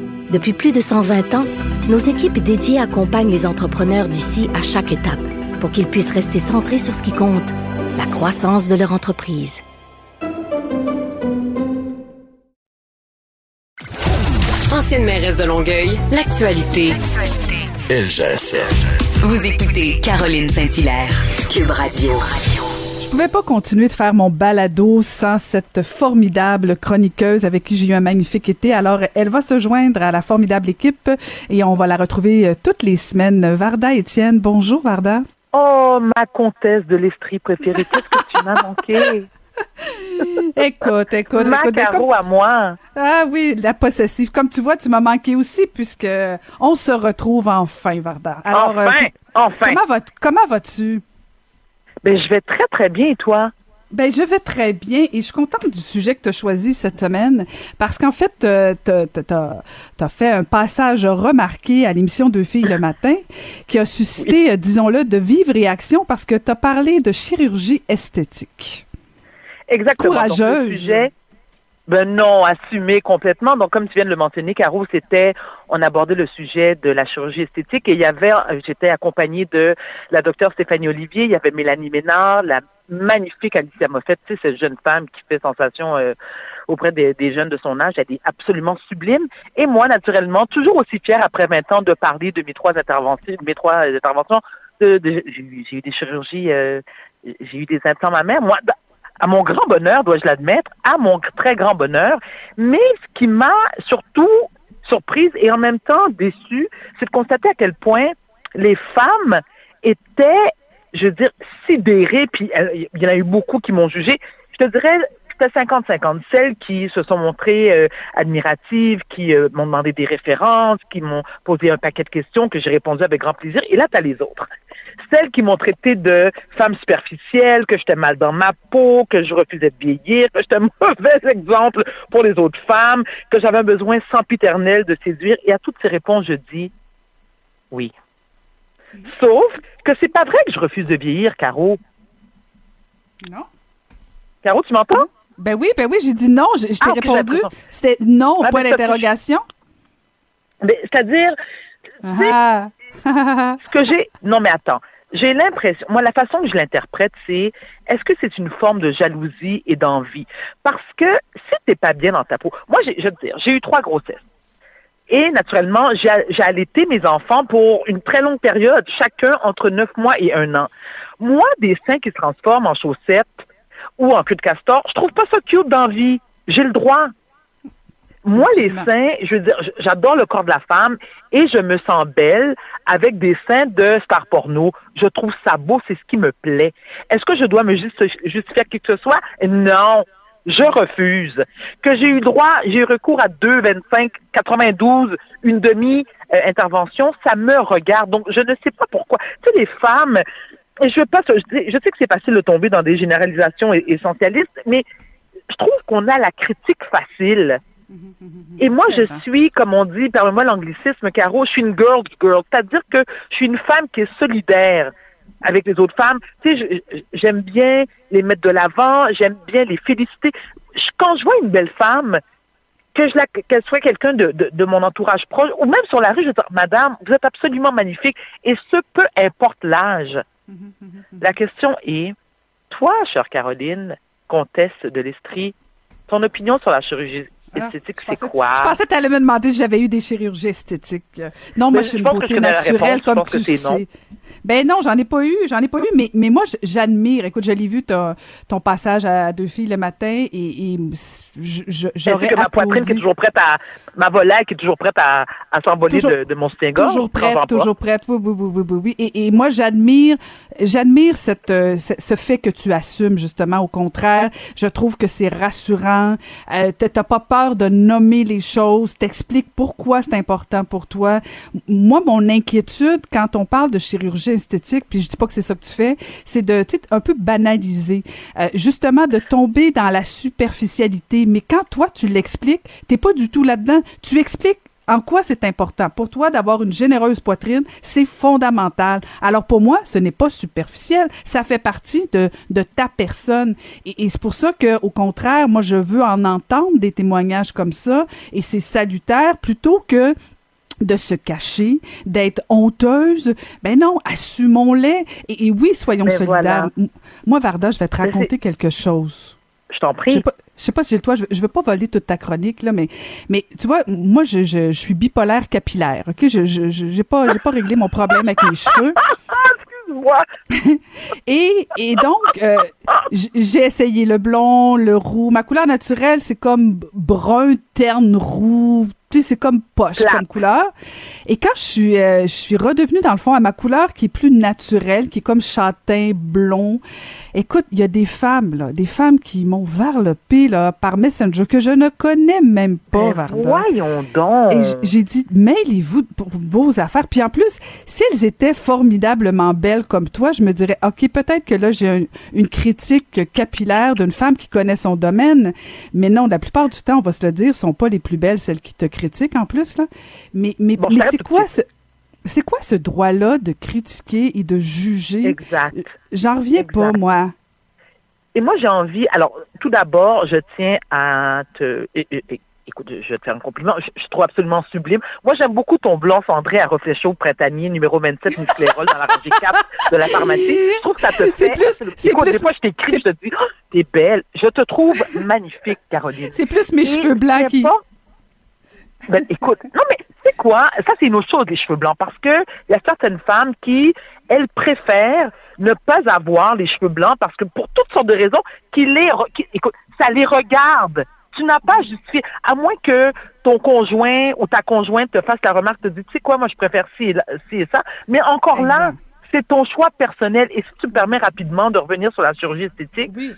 Depuis plus de 120 ans, nos équipes dédiées accompagnent les entrepreneurs d'ici à chaque étape pour qu'ils puissent rester centrés sur ce qui compte, la croissance de leur entreprise. Ancienne mairesse de Longueuil, l'actualité. LGSN. Vous écoutez Caroline Saint-Hilaire, Cube Radio. Je pouvais pas continuer de faire mon balado sans cette formidable chroniqueuse avec qui j'ai eu un magnifique été. Alors, elle va se joindre à la formidable équipe et on va la retrouver euh, toutes les semaines. Varda Étienne, bonjour Varda. Oh, ma comtesse de l'Estrie préférée, qu'est-ce que tu m'as manqué? Écoute, écoute, Ma écoute. Caro à moi. Ah oui, la possessive. Comme tu vois, tu m'as manqué aussi puisque on se retrouve enfin, Varda. Alors, euh, enfin, enfin. comment vas-tu? Ben, je vais très, très bien, et toi? Ben, je vais très bien et je suis contente du sujet que tu as choisi cette semaine parce qu'en fait, euh, t'as as, fait un passage remarqué à l'émission Deux filles le matin qui a suscité, euh, disons-le, de vives réactions parce que tu as parlé de chirurgie esthétique. Exactement. Donc, le Courageuse. sujet, ben non, assumé complètement. Donc, comme tu viens de le mentionner, Caro, c'était, on abordait le sujet de la chirurgie esthétique et il y avait, j'étais accompagnée de la docteure Stéphanie Olivier, il y avait Mélanie Ménard, la magnifique Alicia Moffett, tu sais, cette jeune femme qui fait sensation euh, auprès des, des jeunes de son âge, elle est absolument sublime. Et moi, naturellement, toujours aussi fière après 20 ans de parler de mes trois interventions, mes trois interventions. De, de- j'ai eu- des chirurgies, euh, j'ai eu des implants mammaires. Moi, à mon grand bonheur, dois-je l'admettre, à mon très grand bonheur. Mais ce qui m'a surtout surprise et en même temps déçue, c'est de constater à quel point les femmes étaient, je veux dire, sidérées, puis euh, il y en a eu beaucoup qui m'ont jugé. Je te dirais, c'était 50-50. Celles qui se sont montrées euh, admiratives, qui euh, m'ont demandé des références, qui m'ont posé un paquet de questions que j'ai répondu avec grand plaisir. Et là, tu as les autres celles qui m'ont traité de femme superficielle, que j'étais mal dans ma peau, que je refusais de vieillir, que j'étais un mauvais exemple pour les autres femmes, que j'avais un besoin sempiternel de séduire. Et à toutes ces réponses, je dis oui. Sauf que c'est pas vrai que je refuse de vieillir, Caro. Non? Caro, tu m'entends? Ben oui, ben oui, j'ai dit non, je, je t'ai Ah, répondu. C'était non, Ah, point ben, d'interrogation. Mais, C'est-à-dire, Ah. ce que j'ai. Non, mais attends. J'ai l'impression, moi, la façon que je l'interprète, c'est est-ce que c'est une forme de jalousie et d'envie? Parce que si t'es pas bien dans ta peau, moi, je veux te dire, j'ai eu trois grossesses. Et naturellement, j'ai j'ai allaité mes enfants pour une très longue période, chacun entre neuf mois et un an. Moi, des seins qui se transforment en chaussettes ou en queue de castor, je trouve pas ça cute d'envie. J'ai le droit. Moi, les seins, je veux dire, j'adore le corps de la femme et je me sens belle avec des seins de star porno. Je trouve ça beau, c'est ce qui me plaît. Est-ce que je dois me justi- justifier à qui que ce soit? Non. Je refuse. Que j'ai eu droit, j'ai eu recours à 2, 25, 92, une demi-intervention, ça me regarde. Donc, je ne sais pas pourquoi. Tu sais, les femmes, je veux pas, je sais que c'est facile de tomber dans des généralisations essentialistes, mais je trouve qu'on a la critique facile. Et moi, je suis, comme on dit, permets-moi l'anglicisme, Caro, je suis une girl's girl. C'est-à-dire que je suis une femme qui est solidaire avec les autres femmes. Tu sais, j'aime bien les mettre de l'avant, j'aime bien les féliciter. Je- quand je vois une belle femme, que je la, qu'elle soit quelqu'un de, de, de mon entourage proche, ou même sur la rue, je dis, Madame, vous êtes absolument magnifique, et ce, peu importe l'âge. La question est, toi, chère Caroline, comtesse de l'Estrie, ton opinion sur la chirurgie esthétique, je c'est quoi? Je pensais que tu allais me demander si j'avais eu des chirurgies esthétiques. Non, moi, Mais je suis une beauté naturelle, réponse. Comme tu c'est non. sais. Ben non, j'en ai pas eu, j'en ai pas eu, mais, mais moi, j'admire. Écoute, je l'ai vu, ton, ton passage à deux filles le matin, et, et Ainsi j'aurais que ma poitrine qui est toujours prête à, ma volaille qui est toujours prête à, à s'envoler de, de mon soutien-gorge. Toujours prête, pas? toujours prête. Oui, oui, oui, oui, oui. Et, et moi, j'admire, j'admire cette, euh, ce, fait que tu assumes justement. Au contraire, je trouve que c'est rassurant. Euh, t'as pas peur de nommer les choses. T'expliques pourquoi c'est important pour toi. Moi, mon inquiétude quand on parle de chirurgie esthétique, puis je dis pas que c'est ça que tu fais, c'est de, un peu banaliser, Euh, justement de tomber dans la superficialité. Mais quand toi tu l'expliques, t'es pas du tout là-dedans. Tu expliques en quoi c'est important? Pour toi, d'avoir une généreuse poitrine, c'est fondamental. Alors pour moi, ce n'est pas superficiel, ça fait partie de, de ta personne. Et, et c'est pour ça que, au contraire, moi, je veux en entendre des témoignages comme ça, et c'est salutaire plutôt que de se cacher, d'être honteuse. Ben non, assumons-les. Et, et oui, soyons Mais solidaires. voilà. Moi, Varda, je vais te Mais raconter quelque chose. Je t'en Je prie. sais pas, je sais pas si toit, je, je veux pas voler toute ta chronique là, mais mais tu vois, moi je, je, je suis bipolaire capillaire, ok, je j'ai pas j'ai pas réglé mon problème avec mes cheveux. Excuse-moi. et et donc euh, j'ai essayé le blond, le roux, ma couleur naturelle c'est comme brun terne roux, tu sais c'est comme poche Plate. comme couleur. Et quand je suis euh, je suis redevenue dans le fond à ma couleur qui est plus naturelle, qui est comme châtain blond. Écoute, il y a des femmes là, des femmes qui m'ont varlopé là par Messenger que je ne connais même pas Mais Varda. voyons donc. Et j'ai dit, mêlez-vous pour vos affaires. Puis en plus, si elles étaient formidablement belles comme toi, je me dirais, OK, peut-être que là, j'ai un- une critique capillaire d'une femme qui connaît son domaine. Mais non, la plupart du temps, on va se le dire, sont pas les plus belles, celles qui te critiquent en plus. Là. Mais, mais, Bon, mais c'est quoi ce... C'est quoi ce droit-là de critiquer et de juger? Exact. J'en reviens pas, moi. Et moi, j'ai envie. Alors, tout d'abord, je tiens à te. Écoute, je vais te faire un compliment. Je, je trouve absolument sublime. Moi, j'aime beaucoup ton blanc cendré à reflet chaud printanier, numéro 27, Musclérol, dans la rangée 4 de la pharmacie. Je trouve que ça te fait. C'est plus- c'est plus- des fois, je t'écris, je te dis, oh, t'es belle. Je te trouve magnifique, Caroline. C'est plus mes Et cheveux blancs qui... pas- Ben, écoute, non, mais c'est quoi? Ça, c'est une autre chose, les cheveux blancs, parce que il y a certaines femmes qui, elles préfèrent ne pas avoir les cheveux blancs parce que pour toutes sortes de raisons, qui les, qui- écoute, ça les regarde. Tu n'as pas à justifier, à moins que ton conjoint ou ta conjointe te fasse la remarque, te dit, tu sais quoi, moi, je préfère ci et, là- ci et ça. Mais encore là, c'est ton choix personnel. Et si tu me permets rapidement de revenir sur la chirurgie esthétique, Oui.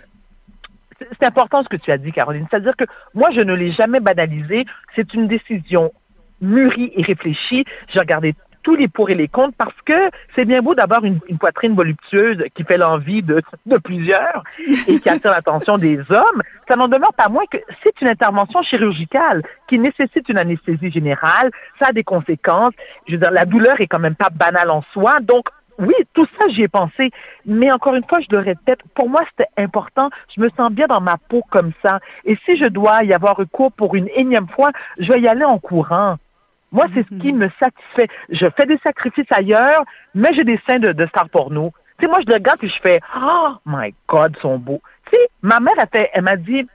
C'est important ce que tu as dit, Caroline. C'est-à-dire que moi, je ne l'ai jamais banalisé. C'est une décision mûrie et réfléchie. J'ai regardé tous les pour et les contre parce que c'est bien beau d'avoir une, une poitrine voluptueuse qui fait l'envie de, de plusieurs et qui attire l'attention des hommes. Ça n'en demeure pas moins que c'est une intervention chirurgicale qui nécessite une anesthésie générale. Ça a des conséquences. Je veux dire, la douleur est quand même pas banale en soi. Donc, oui, tout ça, j'y ai pensé. Mais encore une fois, je le répète, pour moi, c'était important. Je me sens bien dans ma peau comme ça. Et si je dois y avoir recours pour une énième fois, je vais y aller en courant. Moi, c'est ce qui me satisfait. Je fais des sacrifices ailleurs, mais j'ai des seins de, de star porno. Tu sais, moi, je le regarde et je fais Oh my God, ils sont beaux. Tu sais, ma mère, elle, fait- elle m'a dit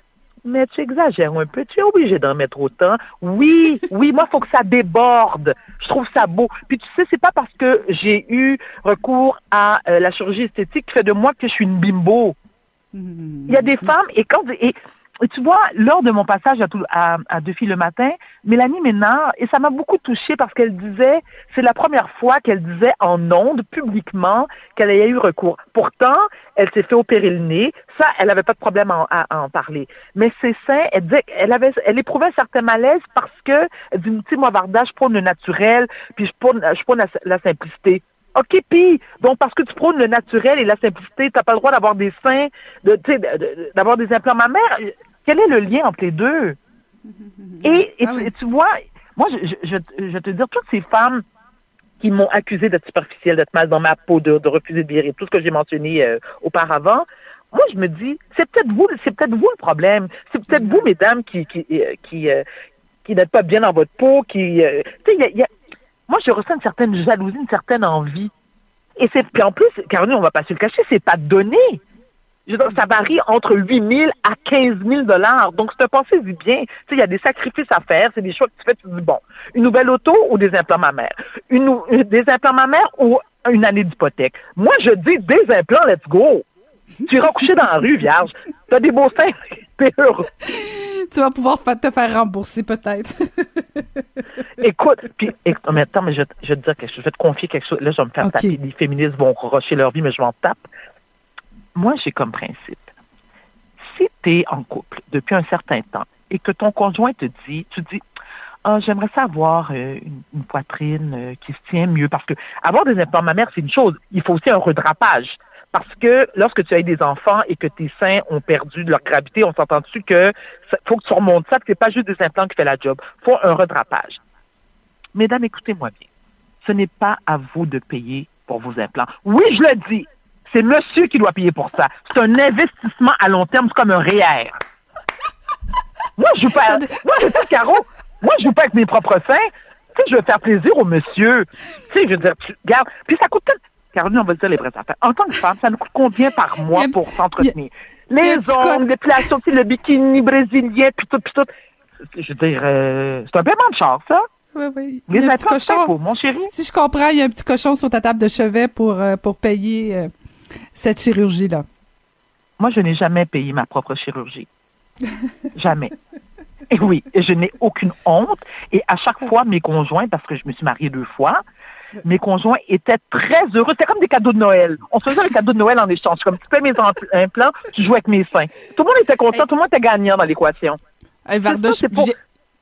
Mais tu exagères un peu, tu es obligé d'en mettre autant. Oui, oui, moi, il faut que ça déborde. Je trouve ça beau. Puis tu sais, c'est pas parce que j'ai eu recours à euh, la chirurgie esthétique qui fait de moi que je suis une bimbo. Il y a des femmes, et quand et, et tu vois, lors de mon passage à, tout, à, à Deux filles le matin, Mélanie Ménard, et ça m'a beaucoup touchée parce qu'elle disait, c'est la première fois qu'elle disait en ondes, publiquement, qu'elle ait eu recours. Pourtant, elle s'est fait opérer le nez. Ça, elle n'avait pas de problème à, à- à en parler. Mais ses seins, elle disait, elle avait, elle éprouvait un certain malaise parce que, elle dit, moi, Varda, je prône le naturel, puis je prône, je prône la, la simplicité. OK, puis, donc parce que tu prônes le naturel et la simplicité, t'as pas le droit d'avoir des seins, sais, de- de- d'avoir des implants mammaires. Quel est le lien entre les deux? Et, et Ah tu, oui. et tu vois, moi, je, je, je, je vais te dire, toutes ces femmes qui m'ont accusé d'être superficielle, d'être mal dans ma peau, de, de refuser de virer, tout ce que j'ai mentionné euh, auparavant, moi, je me dis, c'est peut-être vous, c'est peut-être vous le problème. C'est peut-être vous, mesdames, qui, qui, euh, qui, euh, qui n'êtes pas bien dans votre peau, qui, euh, tu sais, il y a- y a- moi, je ressens une certaine jalousie, une certaine envie. Et c'est, puis en plus, Caroline, on va pas se le cacher, c'est pas donné. Je veux dire, ça varie entre 8 000 à 15 000 dollars. Donc, c'est un pensée du bien. Tu sais, il y a des sacrifices à faire. C'est des choix que tu fais. Tu dis, bon, une nouvelle auto ou des implants mammaires? Une, nou- des implants mammaires ou une année d'hypothèque? Moi, je dis des implants, let's go. Tu iras coucher dans la rue, vierge. T'as des beaux seins. T'es heureux. Tu vas pouvoir te faire rembourser peut-être. Écoute, puis, écoute, mais attends, mais je, je vais te dire quelque chose. Je vais te confier quelque chose. Là, je vais me faire taper. Les féministes vont rocher leur vie, mais je m'en tape. Moi, j'ai comme principe. Si tu es en couple depuis un certain temps et que ton conjoint te dit, tu dis, ah, j'aimerais ça avoir euh, une, une poitrine euh, qui se tient mieux. Parce que avoir des implants mammaires, c'est une chose. Il faut aussi un redrapage. Parce que lorsque tu as des enfants et que tes seins ont perdu de leur gravité, on s'entend dessus que ça- faut que tu remontes ça, que c'est pas juste des implants qui fait la job. faut un redrapage. Mesdames, écoutez-moi bien. Ce n'est pas à vous de payer pour vos implants. Oui, je le dis. C'est monsieur qui doit payer pour ça. C'est un investissement à long terme, c'est comme un REER. Moi, je joue pas. Moi, je dis, Caro, moi, je joue pas avec mes propres seins. Tu sais, je veux faire plaisir au monsieur. Tu sais, je veux dire, tu, regarde. Puis ça coûte. Caroline, on va dire les vraies affaires. En tant que femme, ça nous coûte combien par mois pour s'entretenir? Les ongles, l'épilation, le bikini brésilien, puis tout, puis tout. Je veux dire, euh, c'est un paiement de char, ça. Oui, oui. Les Il y a un implants, petit cochon. c'est mon chéri. Si je comprends, il y a un petit cochon sur ta table de chevet pour, euh, pour payer euh, cette chirurgie-là? Moi, je n'ai jamais payé ma propre chirurgie. jamais. Et oui, je n'ai aucune honte. Et à chaque fois, mes conjoints, parce que je me suis mariée deux fois, mes conjoints étaient très heureux. C'était comme des cadeaux de Noël. On se faisait un cadeau de Noël en échange. Comme tu payes mes implants, tu joues avec mes seins. Tout le monde était content, tout le monde était gagnant dans l'équation. Hey, Varda, ça, pour-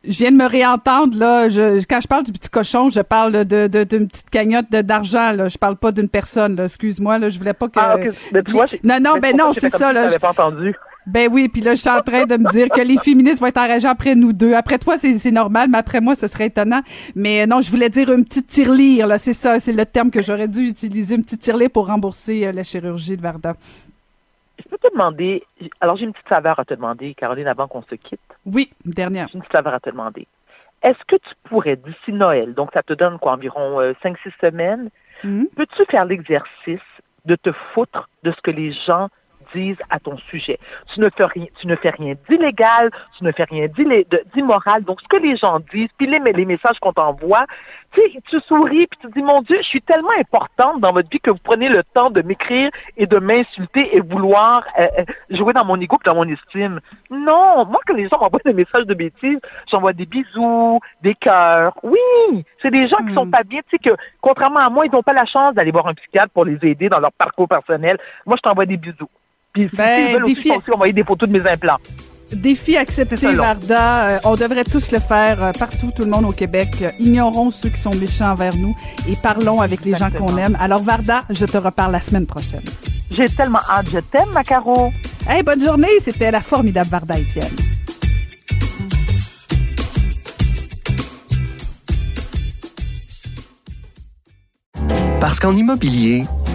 je- viens de me réentendre, là. Je, quand je parle du petit cochon, je parle de, de- d'une petite cagnotte d'argent, là. Je parle pas d'une personne, là. Excuse-moi, là. Je voulais pas que. Ah, ok. Mais tu vois, non, non, mais ben non, c'est ça, si là. t'avais pas entendu? Ben oui, puis là, je suis en train de me dire que les féministes vont être enragés après nous deux. Après toi, c'est c'est normal, mais après moi, ce serait étonnant. Mais euh, non, je voulais dire une petite tirelire, là. C'est ça, c'est le terme que j'aurais dû utiliser, une petite tirelire pour rembourser euh, la chirurgie de Varda. Je peux te demander, alors j'ai une petite faveur à te demander, Caroline, avant qu'on se quitte. Oui, une dernière. J'ai une petite faveur à te demander. Est-ce que tu pourrais, d'ici Noël, donc ça te donne quoi, environ 5-6 semaines, Mhm. peux-tu faire l'exercice de te foutre de ce que les gens disent à ton sujet? Tu ne fais rien, tu ne fais rien d'illégal, tu ne fais rien d'immoral. Donc, ce que les gens disent, puis les, les messages qu'on t'envoie, tu souris, puis tu dis, mon Dieu, je suis tellement importante dans votre vie que vous prenez le temps de m'écrire et de m'insulter et vouloir euh, euh, jouer dans mon ego et dans mon estime. Non, moi, quand les gens m'envoient des messages de bêtises, j'envoie des bisous, des cœurs. Oui, c'est des gens qui sont pas bien. Tu sais que, contrairement à moi, ils n'ont pas la chance d'aller voir un psychiatre pour les aider dans leur parcours personnel. Moi, je t'envoie des bisous. Puis, Ben, veulent aussi, défi- je aussi envoyer des photos de mes implants. Défi accepté. Varda. Euh, on devrait tous le faire euh, partout, tout le monde au Québec. Euh, ignorons ceux qui sont méchants envers nous et parlons avec les gens qu'on aime. Alors, Varda, je te reparle la semaine prochaine. J'ai tellement hâte. Je t'aime, ma Caro. Hey, bonne journée. C'était la formidable Varda Étienne. Parce qu'en immobilier,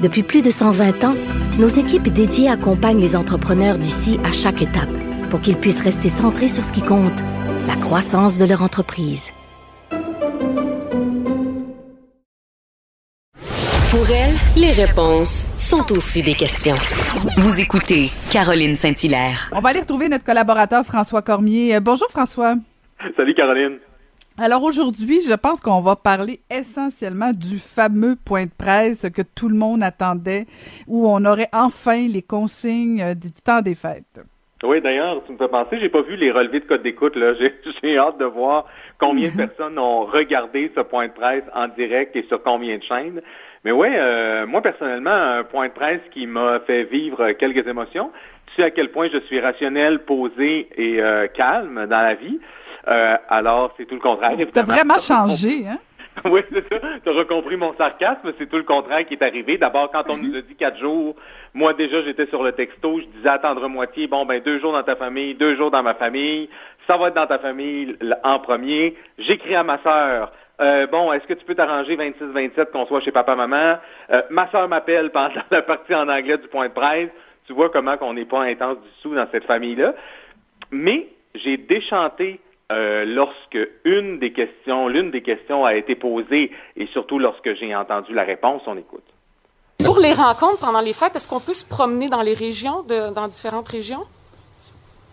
Depuis plus de 120 ans, nos équipes dédiées accompagnent les entrepreneurs d'ici à chaque étape pour qu'ils puissent rester centrés sur ce qui compte, la croissance de leur entreprise. Pour elle, les réponses sont aussi des questions. Vous écoutez Caroline Saint-Hilaire. On va aller retrouver notre collaborateur François Cormier. Euh, bonjour François. Salut Caroline. Alors aujourd'hui, je pense qu'on va parler essentiellement du fameux point de presse que tout le monde attendait, où on aurait enfin les consignes euh, du temps des fêtes. Oui, d'ailleurs, tu me fais penser, j'ai pas vu les relevés de code d'écoute, là. J'ai, j'ai hâte de voir combien de personnes ont regardé ce point de presse en direct et sur combien de chaînes. Mais oui, euh, moi personnellement, un point de presse qui m'a fait vivre quelques émotions. Tu sais à quel point je suis rationnel, posé et euh, calme dans la vie. Euh, alors, c'est tout le contraire. T'as vraiment changé, hein? Oui, c'est ça. Tu as recompris mon sarcasme. C'est tout le contraire qui est arrivé. D'abord, quand on nous a dit quatre jours, moi déjà, j'étais sur le texto. Je disais attendre moitié. Bon, ben deux jours dans ta famille, deux jours dans ma famille. Ça va être dans ta famille en premier. J'écris à ma sœur. Euh, bon, est-ce que tu peux t'arranger 26-27 qu'on soit chez papa-maman? Euh, ma sœur m'appelle pendant la partie en anglais du point de presse. Tu vois comment qu'on n'est pas intense du tout dans cette famille-là. Mais j'ai déchanté euh, lorsque une des questions, l'une des questions a été posée et surtout lorsque j'ai entendu la réponse, on écoute. Pour les rencontres pendant les fêtes, est-ce qu'on peut se promener dans les régions, de- dans différentes régions?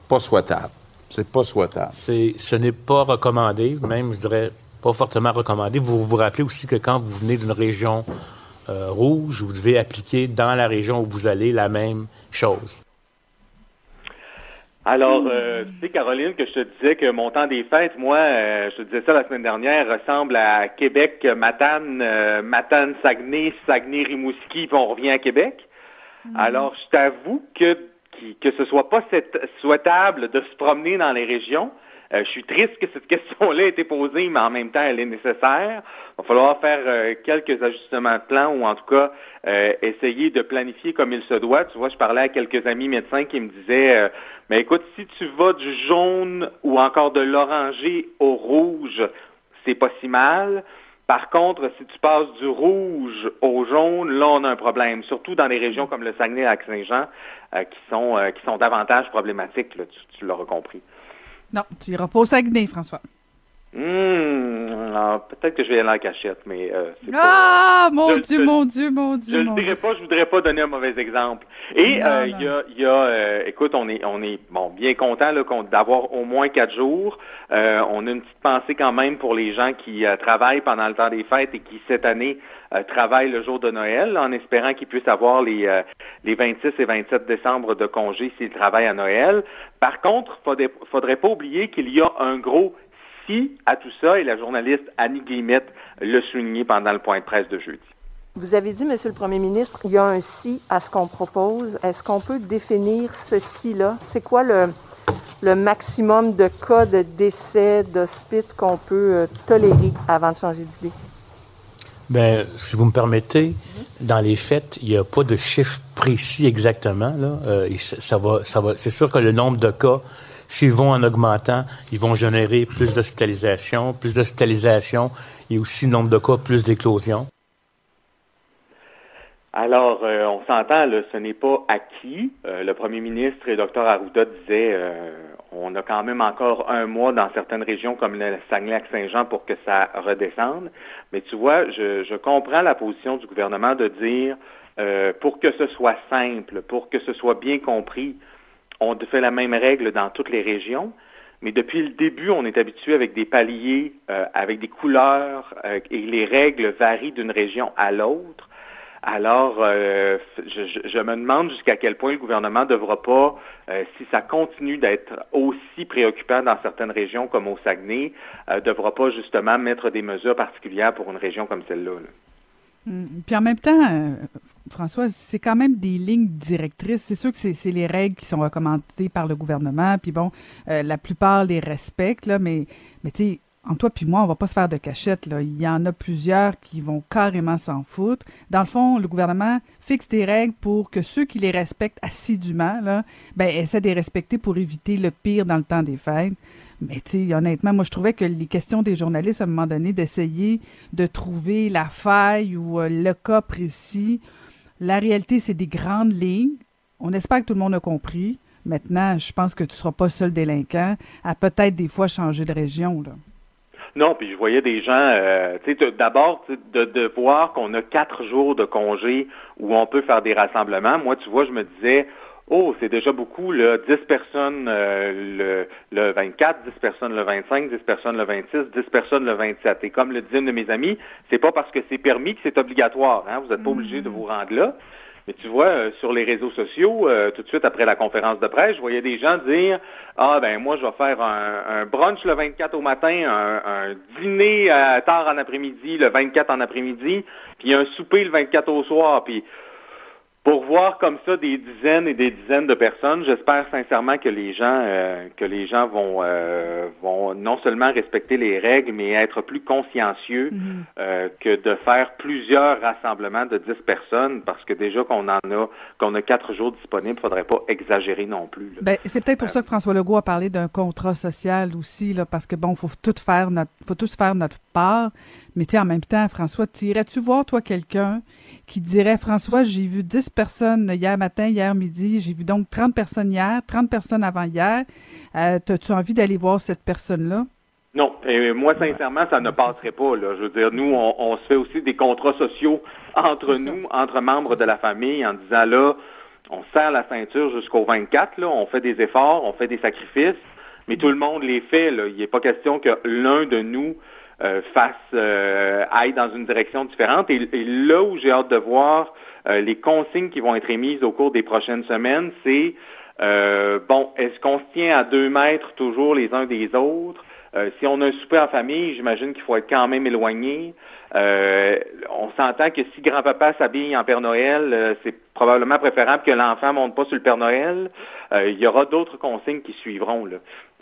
Pas souhaitable. C'est pas souhaitable. C'est, ce n'est pas recommandé, même, je dirais, pas fortement recommandé. Vous vous rappelez aussi que quand vous venez d'une région euh, rouge, vous devez appliquer dans la région où vous allez la même chose. Alors, euh, tu sais, Caroline, que je te disais que mon temps des fêtes, moi, euh, je te disais ça la semaine dernière, ressemble à Québec, Matane, euh, Matane, Saguenay, Saguenay, Rimouski, puis on revient à Québec. Alors, je t'avoue que que ce soit pas souhaitable de se promener dans les régions. Euh, je suis triste que cette question-là ait été posée, mais en même temps, elle est nécessaire. Va falloir faire euh, quelques ajustements de plan ou en tout cas euh, essayer de planifier comme il se doit. Tu vois, je parlais à quelques amis médecins qui me disaient, mais écoute, si tu vas du jaune ou encore de l'oranger au rouge, c'est pas si mal. Par contre, si tu passes du rouge au jaune, là, on a un problème, surtout dans les régions comme le Saguenay-Lac-Saint-Jean, qui, sont, qui sont davantage problématiques, tu, tu l'auras compris. Non, tu iras pas au Saguenay, François. Hum, peut-être que je vais aller en cachette, mais euh, Ah, mon Dieu, mon Dieu, mon Dieu. Je ne dirais pas, je voudrais pas donner un mauvais exemple. Et euh, il y a, y a euh, écoute, on est, on est bon bien content là, d'avoir au moins quatre jours. Euh, on a une petite pensée quand même pour les gens qui travaillent pendant le temps des fêtes et qui cette année travaillent le jour de Noël, en espérant qu'ils puissent avoir les, les 26 et 27 décembre de congé s'ils travaillent à Noël. Par contre, faudrait, faudrait pas oublier qu'il y a un gros si à tout ça, et la journaliste Annie Guillemette l'a souligné pendant le point de presse de jeudi. Vous avez dit, Monsieur le Premier ministre, il y a un si à ce qu'on propose. Est-ce qu'on peut définir ce si-là? C'est quoi le, le maximum de cas de décès, d'hospice qu'on peut euh, tolérer avant de changer d'idée? Bien, si vous me permettez, dans les faits, il n'y a pas de chiffre précis exactement. Là. Euh, ça va, ça va. C'est sûr que le nombre de cas S'ils vont en augmentant, ils vont générer plus d'hospitalisation, plus d'hospitalisation et aussi, nombre de cas, plus d'éclosions. Alors, euh, on s'entend, ce n'est pas acquis. Euh, le premier ministre et le docteur Arruda disaient euh, on a quand même encore un mois dans certaines régions comme le Saguenay-Lac-Saint-Jean pour que ça redescende. Mais tu vois, je comprends la position du gouvernement de dire pour que ce soit simple, pour que ce soit bien compris, on fait la même règle dans toutes les régions, mais depuis le début, on est habitué avec des paliers, euh, avec des couleurs, euh, et les règles varient d'une région à l'autre. Alors, euh, je, me demande jusqu'à quel point le gouvernement ne devra pas, si ça continue d'être aussi préoccupant dans certaines régions comme au Saguenay, ne devra pas justement mettre des mesures particulières pour une région comme celle-là. là Mm. Puis en même temps, euh, François, c'est quand même des lignes directrices. C'est sûr que c'est les règles qui sont recommandées par le gouvernement, puis bon, euh, la plupart les respectent, mais, mais tu sais, en toi puis moi, on va pas se faire de cachette. Il y en a plusieurs qui vont carrément s'en foutre. Dans le fond, le gouvernement fixe des règles pour que ceux qui les respectent assidûment, là, ben, essaient de les respecter pour éviter le pire dans le temps des fêtes. Mais tu sais, honnêtement, moi, je trouvais que les questions des journalistes, à un moment donné, d'essayer de trouver la faille ou euh, le cas précis, la réalité, c'est des grandes lignes. On espère que tout le monde a compris. Maintenant, je pense que tu ne seras pas seul délinquant à peut-être des fois changer de région. Non, puis je voyais des gens, euh, tu d'abord de voir qu'on a quatre jours de congé où on peut faire des rassemblements. Moi, tu vois, je me disais, Oh, c'est déjà beaucoup, là. 10 personnes euh, le, le 24, 10 personnes le 25, 10 personnes le 26, 10 personnes le 27. Et comme le disent une de mes amis, c'est pas parce que c'est permis que c'est obligatoire. Hein? Vous n'êtes pas obligé de vous rendre là. Mais tu vois, euh, sur les réseaux sociaux, euh, tout de suite après la conférence de presse, je voyais des gens dire Ah ben moi je vais faire un, brunch le 24 au matin, un, dîner tard en après-midi, le 24 en après-midi, puis un souper le 24 au soir. Puis pour voir comme ça des dizaines et des dizaines de personnes, j'espère sincèrement que les gens euh, que les gens vont euh, vont non seulement respecter les règles, mais être plus consciencieux mhm. euh, que de faire plusieurs rassemblements de dix personnes, parce que déjà qu'on en a qu'on a quatre jours disponibles, faudrait pas exagérer non plus. Ben, c'est peut-être pour ça que François Legault a parlé d'un contrat social aussi, là, parce que bon, faut tout faire notre faut tous faire notre part. Mais tu en même temps, François, tu irais-tu voir toi quelqu'un qui dirait François, j'ai vu 10 personnes hier matin, hier midi, j'ai vu donc 30 personnes hier, 30 personnes avant hier. Euh, As-tu envie d'aller voir cette personne-là? Non, et moi sincèrement, ça ne passerait pas. Là. Je veux dire, nous, on, se fait aussi des contrats sociaux entre nous, entre membres de la famille, en disant là, on serre la ceinture jusqu'au 24, là, on fait des efforts, on fait des sacrifices, mais tout le monde les fait. Là. Il n'est pas question que l'un de nous euh, fasse euh, aille dans une direction différente. Et, là où j'ai hâte de voir euh, les consignes qui vont être émises au cours des prochaines semaines, c'est Euh, bon, est-ce qu'on se tient à deux mètres toujours les uns des autres? Euh, si on a un souper en famille, j'imagine qu'il faut être quand même éloigné. On s'entend que si grand-papa s'habille en Père Noël, c'est probablement préférable que l'enfant monte pas sur le Père Noël. il y aura d'autres consignes qui suivront. Là.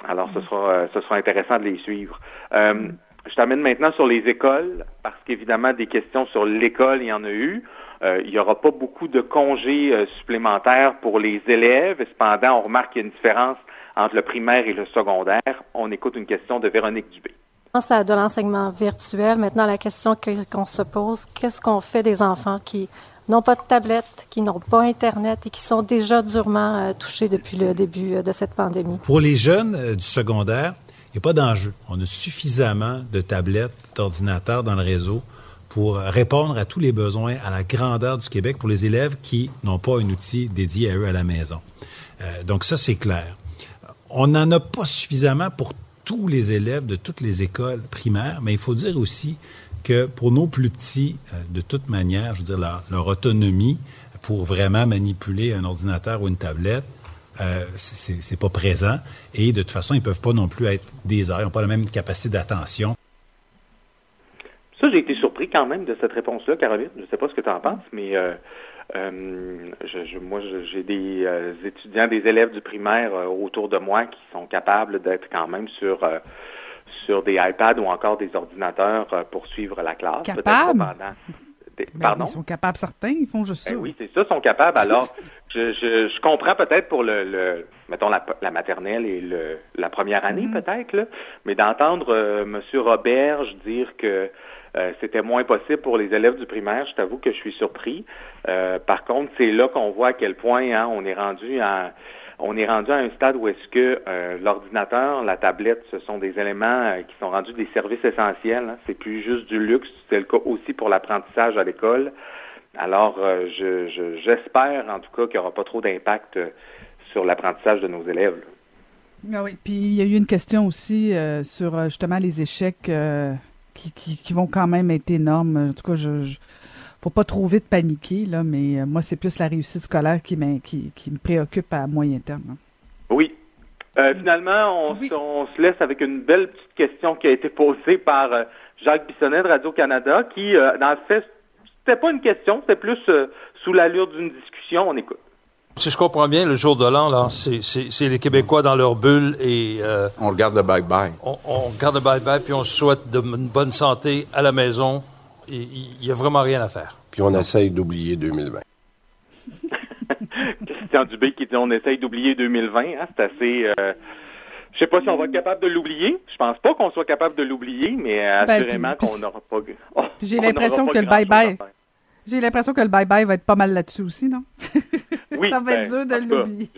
Alors, ce sera, ce sera intéressant de les suivre. Je t'amène maintenant sur les écoles, parce qu'évidemment, des questions sur l'école, il y en a eu. Euh, il n'y aura pas beaucoup de congés euh, supplémentaires pour les élèves. Cependant, on remarque qu'il y a une différence entre le primaire et le secondaire. On écoute une question de Véronique Dubé. À de l'enseignement virtuel, maintenant la question qu'on se pose, qu'est-ce qu'on fait des enfants qui n'ont pas de tablette, qui n'ont pas Internet et qui sont déjà durement euh, touchés depuis le début de cette pandémie? Pour les jeunes du secondaire, il n'y a pas d'enjeu. On a suffisamment de tablettes, d'ordinateurs dans le réseau pour répondre à tous les besoins à la grandeur du Québec pour les élèves qui n'ont pas un outil dédié à eux à la maison. Euh, donc ça, c'est clair. On n'en a pas suffisamment pour tous les élèves de toutes les écoles primaires, mais il faut dire aussi que pour nos plus petits, euh, de toute manière, je veux dire, leur, leur, autonomie pour vraiment manipuler un ordinateur ou une tablette, euh, c'est pas présent. Et de toute façon, ils peuvent pas non plus être des heures, ils n'ont pas la même capacité d'attention. Ça, j'ai été surpris quand même de cette réponse-là, Caroline. Je ne sais pas ce que tu en penses, mais euh, euh, je, moi, j'ai des euh, étudiants, des élèves du primaire autour de moi qui sont capables d'être quand même sur sur des iPads ou encore des ordinateurs pour suivre la classe. Ben, Pardon? Ils sont capables, certains, ils font juste ben ça. oui, c'est ça, ils sont capables. Alors, je, je, comprends peut-être pour le, mettons, la, maternelle et le, la première année, mm-hmm. peut-être, mais d'entendre M. Roberge dire que euh, c'était moins possible pour les élèves du primaire. Je t'avoue que je suis surpris. Euh, par contre, c'est là qu'on voit à quel point hein, on est rendu à on est rendu à un stade où est-ce que euh, l'ordinateur, la tablette, ce sont des éléments qui sont rendus des services essentiels. Hein. C'est plus juste du luxe. C'est le cas aussi pour l'apprentissage à l'école. Alors, j'espère en tout cas qu'il n'y aura pas trop d'impact sur l'apprentissage de nos élèves. Ah oui, puis il y a eu une question aussi sur justement les échecs qui, vont quand même être énormes. En tout cas, je, ne faut pas trop vite paniquer, là, mais euh, moi, c'est plus la réussite scolaire qui, qui, qui me préoccupe à moyen terme. Hein. Oui. Euh, finalement, on, se laisse avec une belle petite question qui a été posée par euh, Jacques Bissonnet de Radio-Canada, qui, dans le fait, c'était pas une question, c'était plus sous l'allure d'une discussion. On écoute. Si je comprends bien, le jour de l'an, là, c'est les Québécois dans leur bulle et... Euh, on regarde le bye-bye. On, regarde le bye-bye, puis on se souhaite de, une bonne santé à la maison. Il n'y a vraiment rien à faire. Puis on essaye d'oublier 2020. Christian Dubé qui dit on essaye d'oublier 2020. Hein, c'est assez... Euh, je sais pas si on va être capable de l'oublier. Je pense pas qu'on soit capable de l'oublier, mais ben, assurément qu'on n'aura pas... J'ai l'impression que le bye-bye... J'ai l'impression que le bye-bye va être pas mal là-dessus aussi, non? Oui, ça va être ben, dur de l'oublier.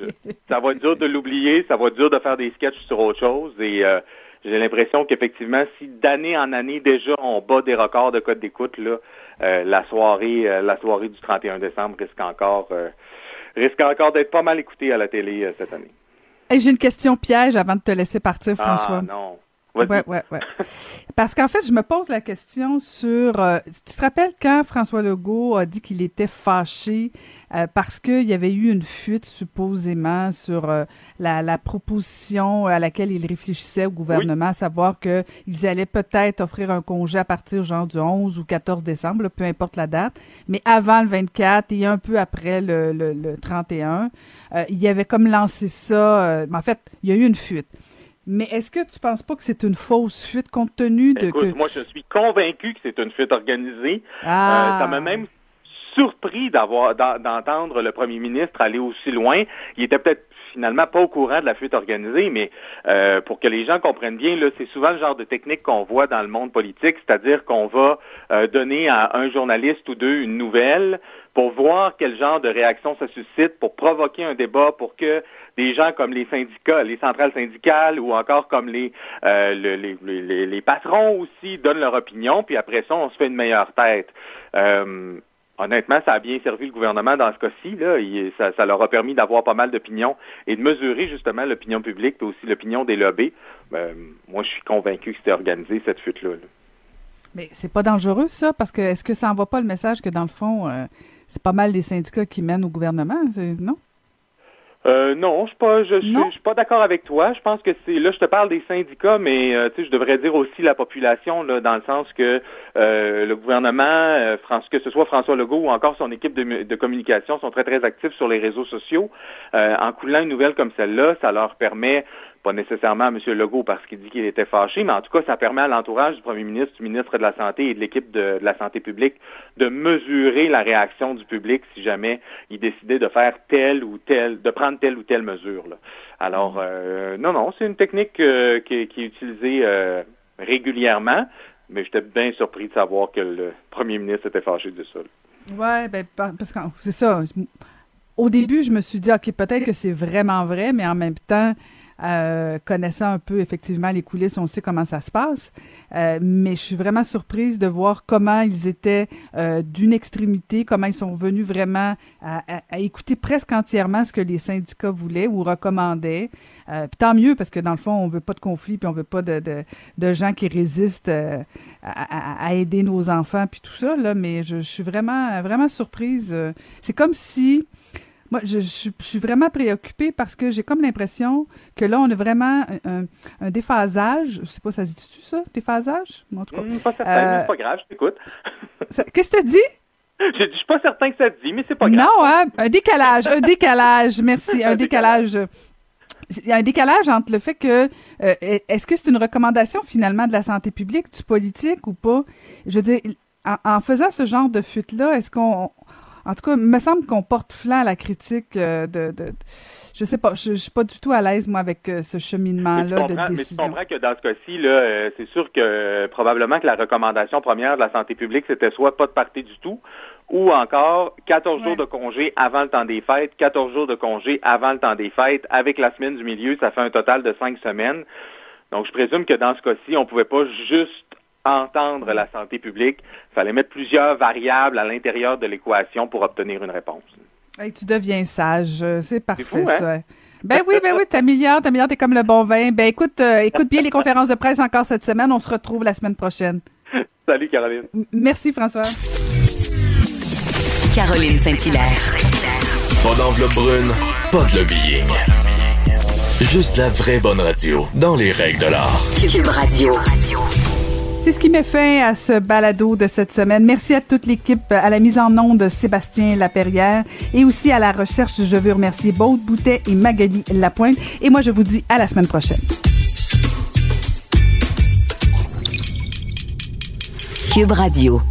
Ça va être dur de l'oublier, ça va être dur de faire des sketchs sur autre chose. Et euh, j'ai l'impression qu'effectivement, si d'année en année déjà on bat des records de code d'écoute, là, euh, la soirée, euh, la soirée du 31 décembre risque encore, risque encore d'être pas mal écoutée à la télé cette année. j'ai une question piège avant de te laisser partir, ah, François. Ah non. Oui, oui, oui. Parce qu'en fait, je me pose la question sur. Euh, tu te rappelles quand François Legault a dit qu'il était fâché euh, parce qu'il y avait eu une fuite supposément sur euh, la, proposition à laquelle il réfléchissait au gouvernement, à savoir qu'ils allaient peut-être offrir un congé à partir genre du 11 ou 14 décembre, peu importe la date, mais avant le 24 et un peu après le, le, le 31, il y avait comme lancé ça. en fait, il y a eu une fuite. Mais est-ce que tu penses pas que c'est une fausse fuite compte tenu de Écoute, moi je suis convaincu que c'est une fuite organisée. Ah. Euh, ça m'a même surpris d'avoir d'entendre le premier ministre aller aussi loin. Il était peut-être finalement pas au courant de la fuite organisée, mais euh, pour que les gens comprennent bien, c'est souvent le genre de technique qu'on voit dans le monde politique, c'est-à-dire qu'on va euh, donner à un journaliste ou deux une nouvelle pour voir quel genre de réaction ça suscite, pour provoquer un débat, pour que des gens comme les syndicats, les centrales syndicales ou encore comme les, euh, les, les, les, patrons aussi donnent leur opinion, puis après ça, on se fait une meilleure tête. Euh, honnêtement, ça a bien servi le gouvernement dans ce cas-ci. Là. ça, ça, leur a permis d'avoir pas mal d'opinions et de mesurer justement l'opinion publique, et aussi l'opinion des lobbies. Euh, moi, je suis convaincu que c'était organisé, cette fuite-là. Mais c'est pas dangereux, ça, parce que est-ce que ça envoie pas le message que, dans le fond, c'est pas mal les syndicats qui mènent au gouvernement, non? Euh, non, je suis pas, je, je, je suis pas d'accord avec toi. Je pense que c'est là, je te parle des syndicats, mais euh, tu sais, je devrais dire aussi la population là, dans le sens que euh, le gouvernement, euh, France, que ce soit François Legault ou encore son équipe de, de communication, sont très très actifs sur les réseaux sociaux. Euh, en coulant une nouvelle comme celle-là, ça leur permet pas nécessairement à M. Legault parce qu'il dit qu'il était fâché, mais en tout cas, ça permet à l'entourage du premier ministre, du ministre de la Santé et de l'équipe de, de, la santé publique de mesurer la réaction du public si jamais il décidait de faire telle ou telle, de prendre telle ou telle mesure. Là. Alors, euh, non, non, c'est une technique euh, qui, qui, est utilisée euh, régulièrement, mais j'étais bien surpris de savoir que le premier ministre était fâché de ça. Oui, ben, parce que c'est ça. Au début, je me suis dit, OK, peut-être que c'est vraiment vrai, mais en même temps, euh, connaissant un peu effectivement les coulisses, on sait comment ça se passe. Euh, mais je suis vraiment surprise de voir comment ils étaient euh, d'une extrémité, comment ils sont venus vraiment à, écouter presque entièrement ce que les syndicats voulaient ou recommandaient. Puis tant mieux parce que dans le fond, on veut pas de conflit puis on veut pas de, de, gens qui résistent à, à, aider nos enfants puis tout ça là. Mais je, je suis vraiment vraiment surprise. C'est comme si moi, je, je, je, suis vraiment préoccupée parce que j'ai comme l'impression que là, on a vraiment un, un, déphasage. Je sais pas, ça se dit-tu, ça? Déphasage? En tout cas. Mmh, pas certain, euh, pas grave, je t'écoute. Qu'est-ce que tu dit? Je, je suis pas certain que ça te dit, mais c'est pas grave. Non, hein? Un décalage, un décalage, merci, un décalage. Il y a un décalage entre le fait que euh, est-ce que c'est une recommandation finalement de la santé publique, du politique ou pas? Je veux dire, en, en faisant ce genre de fuite-là, est-ce qu'on en tout cas, il me semble qu'on porte flanc à la critique euh, de, de, de, Je sais pas, je, je suis pas du tout à l'aise, moi, avec euh, ce cheminement-là de décision. Mais tu comprends que dans ce cas-ci, là, euh, c'est sûr que probablement que la recommandation première de la santé publique, c'était soit pas de partir du tout, ou encore 14 ouais. jours de congé avant le temps des fêtes, 14 jours de congé avant le temps des fêtes, avec la semaine du milieu, ça fait un total de 5 semaines. Donc, je présume que dans ce cas-ci, on pouvait pas juste entendre la santé publique. Il fallait mettre plusieurs variables à l'intérieur de l'équation pour obtenir une réponse. Hey, tu deviens sage. C'est parfait, fou, hein? ça. Ben oui, ben oui, t'améliores, t'améliores, t'es comme le bon vin. Ben écoute, euh, écoute bien les conférences de presse encore cette semaine. On se retrouve la semaine prochaine. Salut, Caroline. Merci, François. Caroline Saint-Hilaire. Pas d'enveloppe brune, pas de lobbying. Juste la vraie bonne radio, dans les règles de l'art. Cube Radio. C'est ce qui met fin à ce balado de cette semaine. Merci à toute l'équipe, à la mise en onde Sébastien Laperrière et aussi à la recherche. Je veux remercier Baud Boutet et Magali Lapointe. Et moi, je vous dis à la semaine prochaine. Cube Radio.